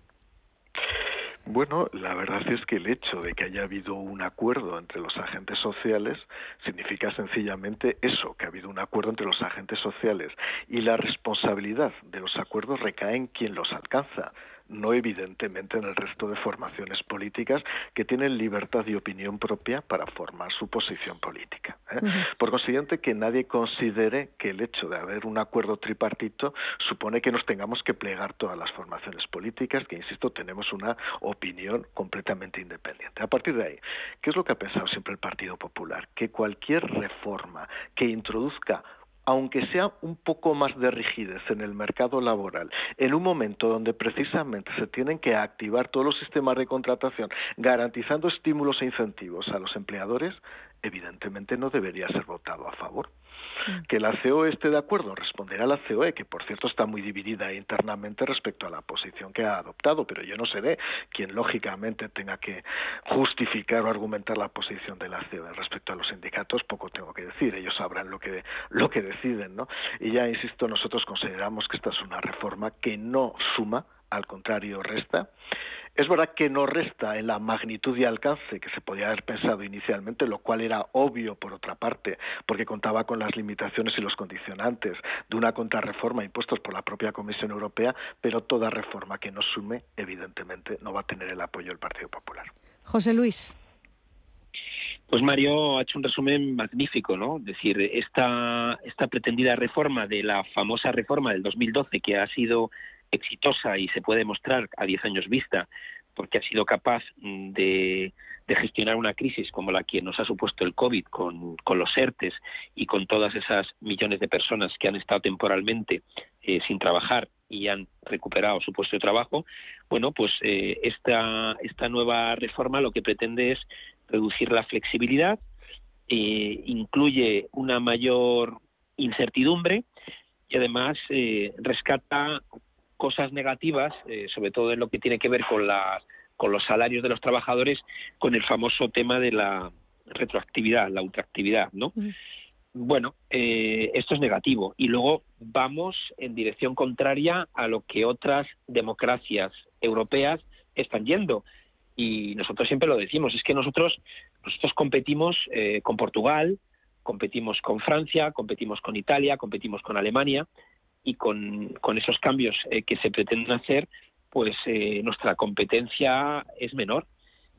Bueno, la verdad es que el hecho de que haya habido un acuerdo entre los agentes sociales significa sencillamente eso, que ha habido un acuerdo entre los agentes sociales y la responsabilidad de los acuerdos recae en quien los alcanza no evidentemente en el resto de formaciones políticas que tienen libertad de opinión propia para formar su posición política. ¿eh? Por consiguiente, que nadie considere que el hecho de haber un acuerdo tripartito supone que nos tengamos que plegar todas las formaciones políticas, que, insisto, tenemos una opinión completamente independiente. A partir de ahí, ¿qué es lo que ha pensado siempre el Partido Popular? Que cualquier reforma que introduzca aunque sea un poco más de rigidez en el mercado laboral, en un momento donde precisamente se tienen que activar todos los sistemas de contratación, garantizando estímulos e incentivos a los empleadores, evidentemente no debería ser votado a favor. Mm. Que la COE esté de acuerdo, responderá la COE, que por cierto está muy dividida internamente respecto a la posición que ha adoptado, pero yo no seré quien lógicamente tenga que justificar o argumentar la posición de la COE respecto a los sindicatos, poco tengo que decir, ellos sabrán lo que, lo que deciden, ¿no? Y ya insisto, nosotros consideramos que esta es una reforma que no suma, al contrario resta, es verdad que no resta en la magnitud y alcance que se podía haber pensado inicialmente, lo cual era obvio por otra parte, porque contaba con las limitaciones y los condicionantes de una contrarreforma impuestos por la propia Comisión Europea, pero toda reforma que no sume, evidentemente, no va a tener el apoyo del Partido Popular. José Luis. Pues Mario ha hecho un resumen magnífico, ¿no? Es decir, esta, esta pretendida reforma de la famosa reforma del 2012 que ha sido exitosa y se puede mostrar a 10 años vista porque ha sido capaz mm, de, gestionar una crisis como la que nos ha supuesto el COVID con, los ERTES y con todas esas millones de personas que han estado temporalmente eh, sin trabajar y han recuperado su puesto de trabajo, bueno, pues eh, esta, esta nueva reforma lo que pretende es reducir la flexibilidad, eh, incluye una mayor incertidumbre y además rescata cosas negativas, eh, sobre todo en lo que tiene que ver con, las, con los salarios de los trabajadores, con el famoso tema de la retroactividad, la ultraactividad, ¿no? Bueno, eh, esto es negativo. Y luego vamos en dirección contraria a lo que otras democracias europeas están yendo. Y nosotros siempre lo decimos, es que nosotros, nosotros competimos con Portugal, competimos con Francia, competimos con Italia, competimos con Alemania y con, esos cambios eh, que se pretenden hacer, pues eh, nuestra competencia es menor.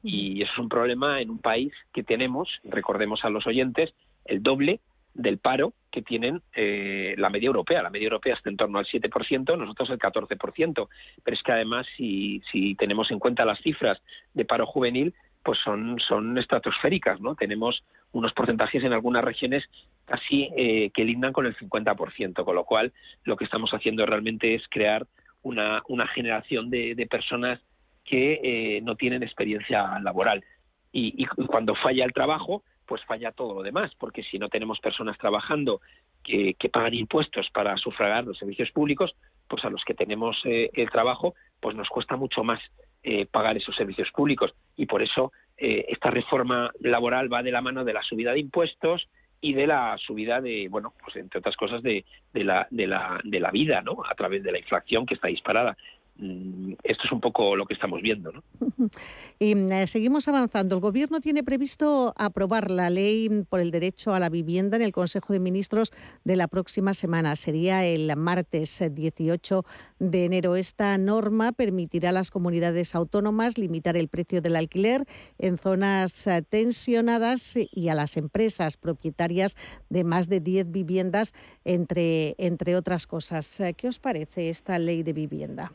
Y eso es un problema en un país que tenemos, recordemos a los oyentes, el doble del paro que tienen eh, la media europea. La media europea está en torno al 7%, nosotros el 14%. Pero es que además, si, si tenemos en cuenta las cifras de paro juvenil, pues son, son estratosféricas, ¿no? Tenemos unos porcentajes en algunas regiones casi eh, que lindan con el 50%, con lo cual lo que estamos haciendo realmente es crear una, una generación de, personas que eh, no tienen experiencia laboral. Y, cuando falla el trabajo, pues falla todo lo demás, porque si no tenemos personas trabajando que, pagan impuestos para sufragar los servicios públicos, pues a los que tenemos eh, el trabajo, pues nos cuesta mucho más pagar esos servicios públicos. Y por eso esta reforma laboral va de la mano de la subida de impuestos y de la subida de, bueno, pues entre otras cosas, de, de, la, de, la, de la vida, ¿no? A través de la inflación que está disparada. Mm, esto es un poco lo que estamos viendo. ¿no? [laughs] Eh, seguimos avanzando. El Gobierno tiene previsto aprobar la ley por el derecho a la vivienda en el Consejo de Ministros de la próxima semana. Sería el martes 18 de enero. Esta norma permitirá a las comunidades autónomas limitar el precio del alquiler en zonas eh, tensionadas y a las empresas propietarias de más de 10 viviendas, entre, entre otras cosas. Eh, ¿Qué os parece esta ley de vivienda?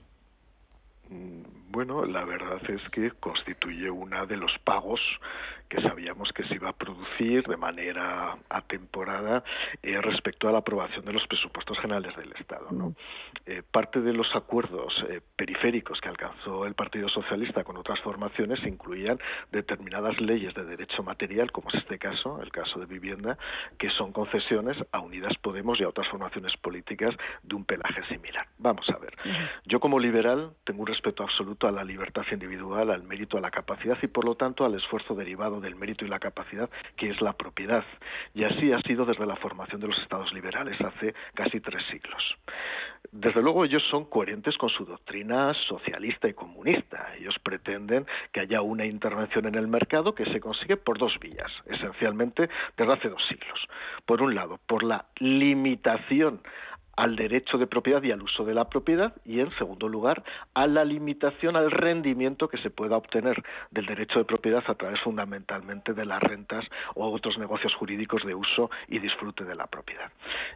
Bueno, la verdad es que constituye una de los pagos que sabíamos que se iba a producir de manera atemporada eh, respecto a la aprobación de los presupuestos generales del Estado. ¿no? Eh, parte de los acuerdos eh, periféricos que alcanzó el Partido Socialista con otras formaciones incluían determinadas leyes de derecho material, como es este caso, el caso de vivienda, que son concesiones a Unidas Podemos y a otras formaciones políticas de un pelaje similar. Vamos a ver. Yo como liberal tengo un respeto absoluto a la libertad individual, al mérito, a la capacidad y por lo tanto al esfuerzo derivado del mérito y la capacidad que es la propiedad. Y así ha sido desde la formación de los estados liberales hace casi tres siglos. Desde luego ellos son coherentes con su doctrina socialista y comunista. Ellos pretenden que haya una intervención en el mercado que se consigue por dos vías, esencialmente desde hace dos siglos. Por un lado, por la limitación al derecho de propiedad y al uso de la propiedad y, en segundo lugar, a la limitación al rendimiento que se pueda obtener del derecho de propiedad a través fundamentalmente de las rentas o otros negocios jurídicos de uso y disfrute de la propiedad.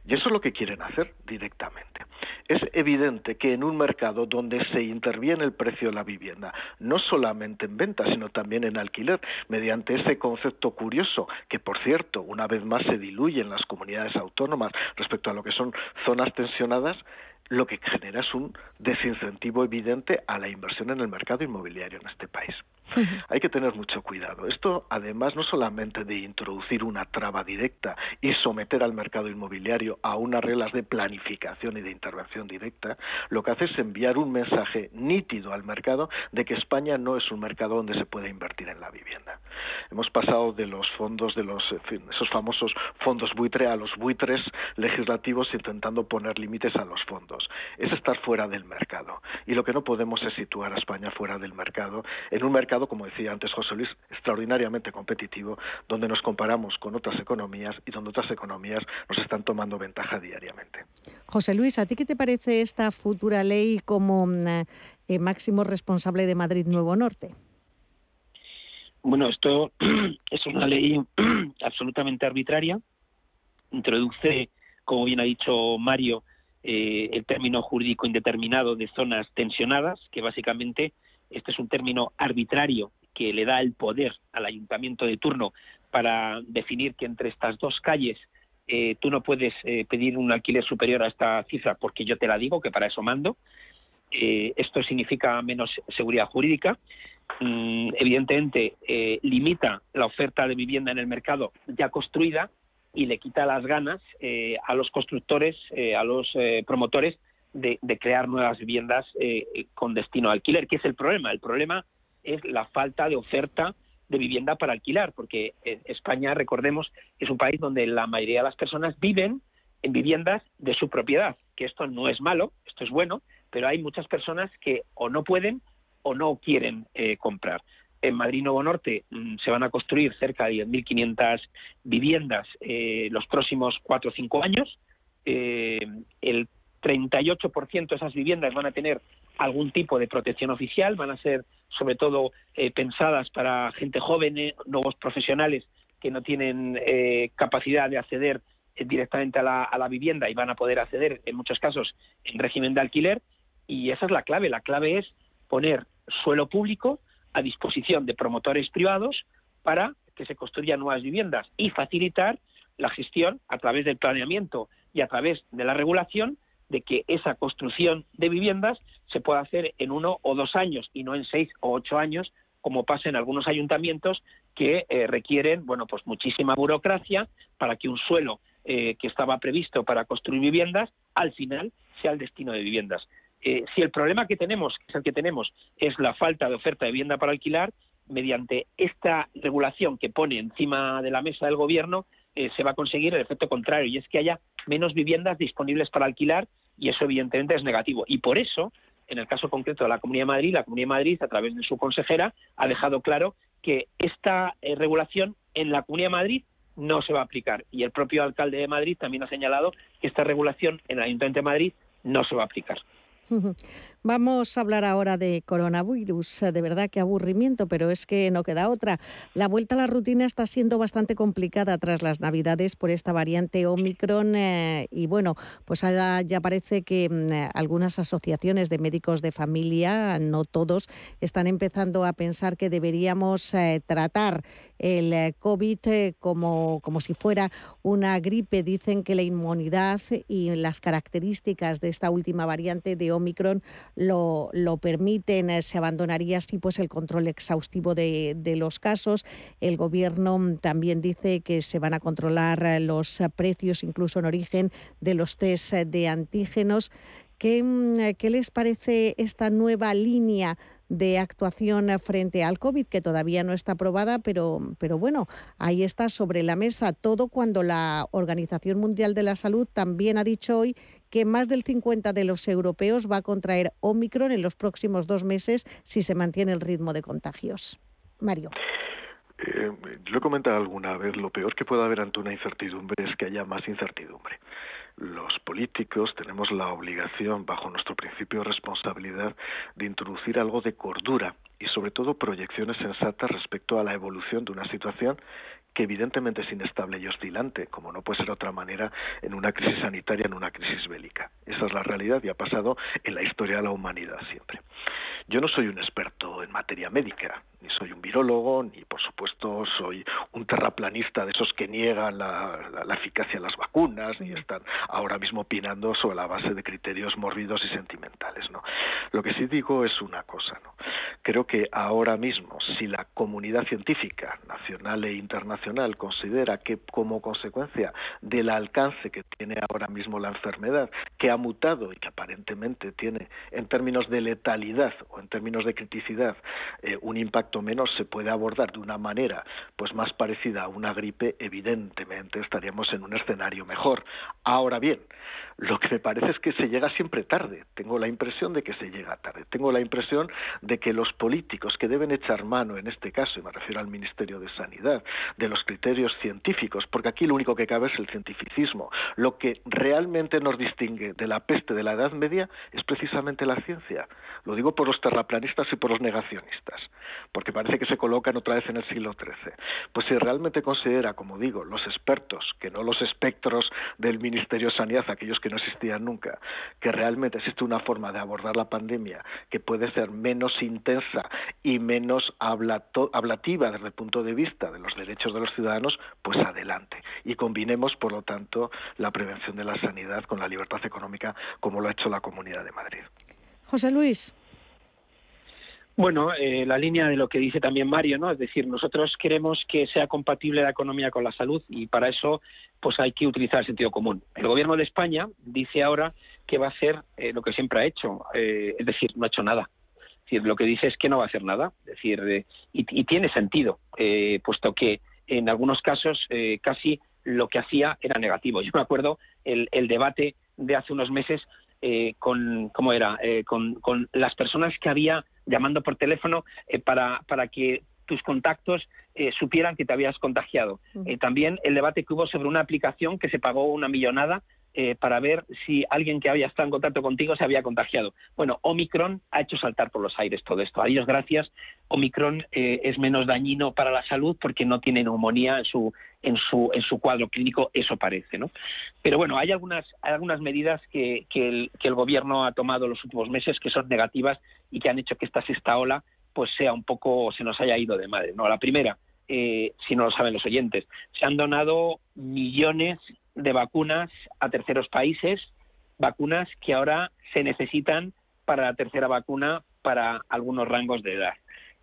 Y eso es lo que quieren hacer directamente. Es evidente que en un mercado donde se interviene el precio de la vivienda, no solamente en venta, sino también en alquiler, mediante ese concepto curioso que, por cierto, una vez más se diluye en las comunidades autónomas respecto a lo que son zonas tensionadas, lo que genera es un desincentivo evidente a la inversión en el mercado inmobiliario en este país. Hay que tener mucho cuidado. Esto, además, no solamente de introducir una traba directa y someter al mercado inmobiliario a unas reglas de planificación y de intervención directa, lo que hace es enviar un mensaje nítido al mercado de que España no es un mercado donde se puede invertir en la vivienda. Hemos pasado de los fondos de los esos famosos fondos buitre a los buitres legislativos intentando poner límites a los fondos. Es estar fuera del mercado. Y lo que no podemos es situar a España fuera del mercado, en un mercado como decía antes José Luis, extraordinariamente competitivo, donde nos comparamos con otras economías y donde otras economías nos están tomando ventaja diariamente. José Luis, ¿a ti qué te parece esta futura ley como mm, eh, máximo responsable de Madrid Nuevo Norte? Bueno, esto [clears throat] es una ley [clears throat] absolutamente arbitraria. Introduce, como bien ha dicho Mario, eh, el término jurídico indeterminado de zonas tensionadas, que básicamente este es un término arbitrario que le da el poder al ayuntamiento de turno para definir que entre estas dos calles eh, tú no puedes eh, pedir un alquiler superior a esta cifra porque yo te la digo, que para eso mando. Eh, esto significa menos seguridad jurídica. Mm, evidentemente, limita la oferta de vivienda en el mercado ya construida y le quita las ganas a los constructores, a los promotores de, crear nuevas viviendas con destino a alquiler. ¿Qué es el problema? El problema es la falta de oferta de vivienda para alquilar, porque España, recordemos, es un país donde la mayoría de las personas viven en viviendas de su propiedad, que esto no es malo, esto es bueno, pero hay muchas personas que o no pueden o no quieren eh, comprar. En Madrid Nuevo Norte mm, se van a construir cerca de 10.500 viviendas eh, los próximos cuatro o cinco años. Eh, el 38% de esas viviendas van a tener algún tipo de protección oficial, van a ser sobre todo eh, pensadas para gente joven, eh, nuevos profesionales que no tienen eh, capacidad de acceder directamente a la, a la, vivienda y van a poder acceder en muchos casos en régimen de alquiler. Y esa es la clave. La clave es poner suelo público a disposición de promotores privados para que se construyan nuevas viviendas y facilitar la gestión a través del planeamiento y a través de la regulación de que esa construcción de viviendas se pueda hacer en uno o dos años y no en seis o ocho años, como pasa en algunos ayuntamientos que eh, requieren, bueno, pues muchísima burocracia para que un suelo eh, que estaba previsto para construir viviendas, al final sea el destino de viviendas. Eh, si el problema que tenemos, que es el que tenemos, es la falta de oferta de vivienda para alquilar, mediante esta regulación que pone encima de la mesa del gobierno, se va a conseguir el efecto contrario, y es que haya menos viviendas disponibles para alquilar, y eso evidentemente es negativo. Y por eso en el caso concreto de la Comunidad de Madrid, la Comunidad de Madrid, a través de su consejera, ha dejado claro que esta eh, regulación en la Comunidad de Madrid no se va a aplicar. Y el propio alcalde de Madrid también ha señalado que esta regulación en el Ayuntamiento de Madrid no se va a aplicar. [laughs] Vamos a hablar ahora de coronavirus. De verdad que aburrimiento, pero es que no queda otra. La vuelta a la rutina está siendo bastante complicada tras las Navidades por esta variante Omicron eh, y bueno, pues ya parece que mm, algunas asociaciones de médicos de familia, no todos, están empezando a pensar que deberíamos eh, tratar el eh, COVID como, como si fuera una gripe. Dicen que la inmunidad y las características de esta última variante de Omicron lo, lo permiten, eh, se abandonaría así pues el control exhaustivo de, de, los casos. El gobierno también dice que se van a controlar eh, los precios, incluso en origen, de los test de antígenos. ¿Qué, mm, ¿Qué, les parece esta nueva línea de actuación frente al COVID, que todavía no está aprobada, pero, pero bueno, ahí está sobre la mesa todo cuando la Organización Mundial de la Salud también ha dicho hoy que más del 50 de los europeos va a contraer Omicron en los próximos dos meses si se mantiene el ritmo de contagios. Mario. Eh, he comentado alguna vez, lo peor que puede haber ante una incertidumbre es que haya más incertidumbre los políticos tenemos la obligación, bajo nuestro principio de responsabilidad, de introducir algo de cordura y sobre todo proyecciones sensatas respecto a la evolución de una situación que evidentemente es inestable y oscilante, como no puede ser de otra manera en una crisis sanitaria, en una crisis bélica. Esa es la realidad y ha pasado en la historia de la humanidad siempre. Yo no soy un experto en materia médica, ni soy un virólogo, ni por supuesto soy un terraplanista de esos que niegan la, eficacia de las vacunas, ni están ahora mismo opinando sobre la base de criterios mórbidos y sentimentales. ¿no? Lo que sí digo es una cosa. ¿no? Creo que ahora mismo, si la comunidad científica nacional e internacional considera que como consecuencia del alcance que tiene ahora mismo la enfermedad, que ha mutado y que aparentemente tiene en términos de letalidad en términos de criticidad eh, un impacto menor se puede abordar de una manera pues más parecida a una gripe, evidentemente estaríamos en un escenario mejor. Ahora bien, lo que me parece es que se llega siempre tarde. Tengo la impresión de que se llega tarde. Tengo la impresión de que los políticos que deben echar mano en este caso, y me refiero al Ministerio de Sanidad, de los criterios científicos, porque aquí lo único que cabe es el cientificismo. Lo que realmente nos distingue de la peste de la Edad Media es precisamente la ciencia. Lo digo por los terraplanistas y por los negacionistas. porque parece que se colocan otra vez en el siglo XIII. Pues si realmente considera, como digo, los expertos, que no los espectros del Ministerio de Sanidad, aquellos que no existían nunca, que realmente existe una forma de abordar la pandemia que puede ser menos intensa y menos hablativa desde el punto de vista de los derechos de los ciudadanos, pues adelante. Y combinemos, por lo tanto, la prevención de la sanidad con la libertad económica, como lo ha hecho la Comunidad de Madrid. José Luis. Bueno, eh, la línea de lo que dice también Mario, ¿no? Es decir, nosotros queremos que sea compatible la economía con la salud y para eso pues hay que utilizar el sentido común. El gobierno de España dice ahora que va a hacer eh, lo que siempre ha hecho, eh, es decir, no ha hecho nada. Es decir, lo que dice es que no va a hacer nada, es decir, y, tiene sentido, puesto que en algunos casos casi lo que hacía era negativo. Yo me acuerdo el, el debate de hace unos meses con, ¿cómo era? con, con las personas que había llamando por teléfono eh, para, para que tus contactos eh, supieran que te habías contagiado. Eh, también el debate que hubo sobre una aplicación que se pagó una millonada para ver si alguien que había estado en contacto contigo se había contagiado. Bueno, Omicron ha hecho saltar por los aires todo esto. A Dios gracias, Omicron es menos dañino para la salud porque no tiene neumonía en su, en su, en su cuadro clínico, eso parece. ¿no? Pero bueno, hay algunas, algunas medidas que, que, el, que el gobierno ha tomado los últimos meses que son negativas y que han hecho que esta sexta ola pues sea un poco, se nos haya ido de madre. No, la primera, eh, si no lo saben los oyentes, se han donado millones de vacunas a terceros países, vacunas que ahora se necesitan para la tercera vacuna para algunos rangos de edad.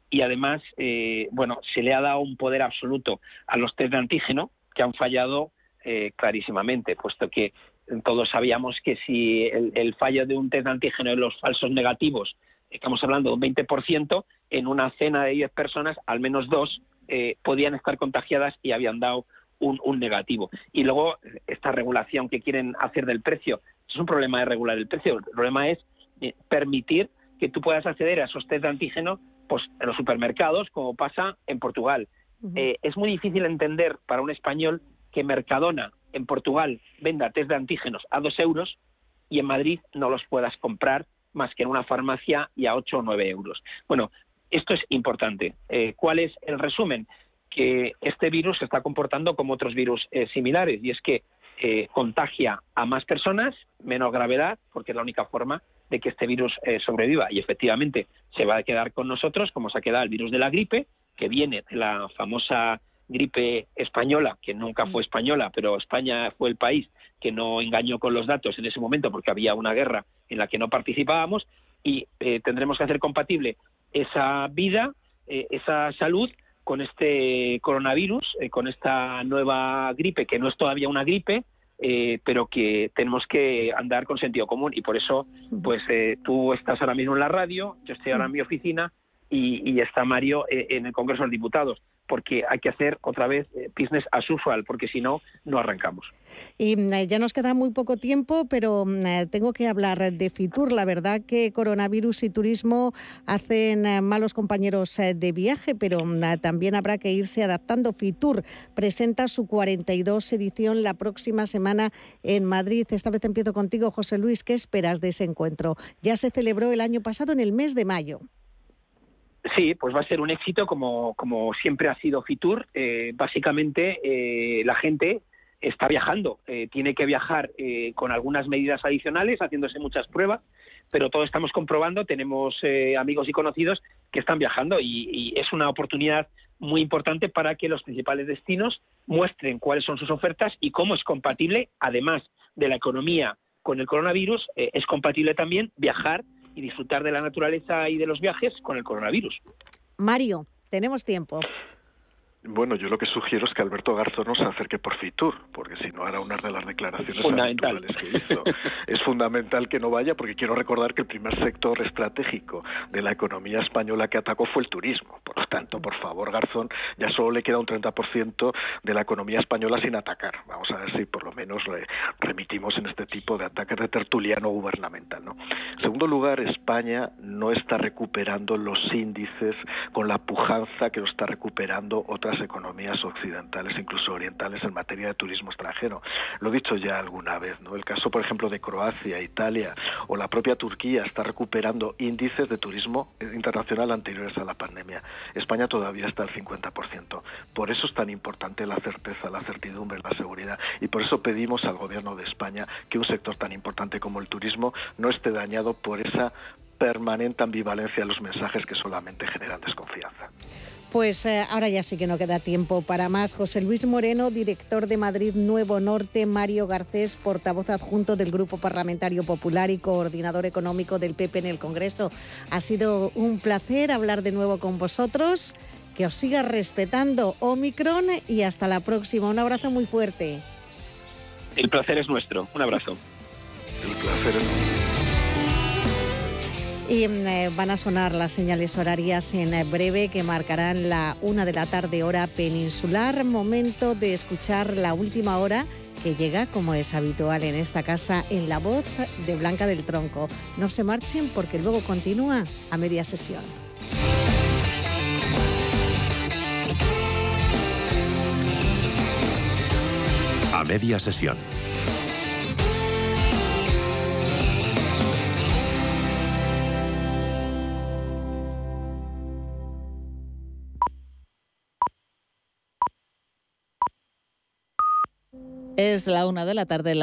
Y además, eh, bueno, se le ha dado un poder absoluto a los test de antígeno que han fallado eh, clarísimamente, puesto que todos sabíamos que si el, fallo de un test de antígeno en los falsos negativos estamos hablando de un 20%, en una cena de 10 personas, al menos dos eh, podían estar contagiadas y habían dado un, negativo. Y luego, esta regulación que quieren hacer del precio, es un problema de regular el precio, el problema es eh, permitir que tú puedas acceder a esos test de antígeno pues, en los supermercados, como pasa en Portugal. Eh, es muy difícil entender para un español que Mercadona en Portugal venda test de antígenos a dos euros y en Madrid no los puedas comprar más que en una farmacia y a 8 o 9 euros. Bueno, esto es importante. Eh, ¿Cuál es el resumen? Que este virus se está comportando como otros virus eh, similares y es que eh, contagia a más personas, menos gravedad, porque es la única forma de que este virus sobreviva. Y efectivamente se va a quedar con nosotros, como se ha quedado el virus de la gripe, que viene de la famosa gripe española, que nunca fue española, pero España fue el país que no engañó con los datos en ese momento porque había una guerra en la que no participábamos y eh, tendremos que hacer compatible esa vida, eh, esa salud con este coronavirus, eh, con esta nueva gripe, que no es todavía una gripe, pero que tenemos que andar con sentido común. Y por eso, pues tú estás ahora mismo en la radio, yo estoy ahora en mi oficina y, y está Mario en el Congreso de los Diputados porque hay que hacer otra vez eh, business as usual, porque si no, no arrancamos. Y eh, ya nos queda muy poco tiempo, pero mm, eh, tengo que hablar de Fitur. La verdad que coronavirus y turismo hacen malos compañeros de viaje, pero mm, también habrá que irse adaptando. Fitur presenta su 42 edición la próxima semana en Madrid. Esta vez empiezo contigo, José Luis. ¿Qué esperas de ese encuentro? Ya se celebró el año pasado en el mes de mayo. Sí, pues va a ser un éxito como, como siempre ha sido Fitur. Eh, básicamente eh, la gente está viajando, eh, tiene que viajar con algunas medidas adicionales, haciéndose muchas pruebas, pero todos estamos comprobando, tenemos amigos y conocidos que están viajando y, y, es una oportunidad muy importante para que los principales destinos muestren cuáles son sus ofertas y cómo es compatible, además de la economía con el coronavirus, es compatible también viajar y disfrutar de la naturaleza y de los viajes con el coronavirus. Mario, tenemos tiempo. Bueno, yo lo que sugiero es que Alberto Garzón no se acerque por Fitur, porque si no hará una de las declaraciones fundamental. que hizo. es fundamental que no vaya, porque quiero recordar que el primer sector estratégico de la economía española que atacó fue el turismo. Por lo tanto, por favor, Garzón, ya solo le queda un 30% de la economía española sin atacar. Vamos a ver si por lo menos menos remitimos en este tipo de ataques de tertuliano gubernamental. ¿no? En segundo lugar, España no está recuperando los índices con la pujanza que lo está recuperando otras economías occidentales, incluso orientales, en materia de turismo extranjero. Lo he dicho ya alguna vez, ¿no? El caso, por ejemplo, de Croacia, Italia o la propia Turquía está recuperando índices de turismo internacional anteriores a la pandemia. España todavía está al 50%. Por eso es tan importante la certeza, la certidumbre, la seguridad. Y por eso pedimos al Gobierno de España que un sector tan importante como el turismo no esté dañado por esa permanente ambivalencia de los mensajes que solamente generan desconfianza. Pues eh, ahora ya sí que no queda tiempo para más. José Luis Moreno, director de Madrid Nuevo Norte, Mario Garcés, portavoz adjunto del Grupo Parlamentario Popular y coordinador económico del PP en el Congreso. Ha sido un placer hablar de nuevo con vosotros. Que os siga respetando Omicron y hasta la próxima. Un abrazo muy fuerte. El placer es nuestro. Un abrazo. El placer es y mm, eh, van a sonar las señales horarias en eh, breve que marcarán la una de la tarde hora peninsular. Momento de escuchar la última hora que llega, como es habitual en esta casa, en la voz de Blanca del Tronco. No se marchen porque luego continúa a media sesión. A media sesión Es la una de la tarde.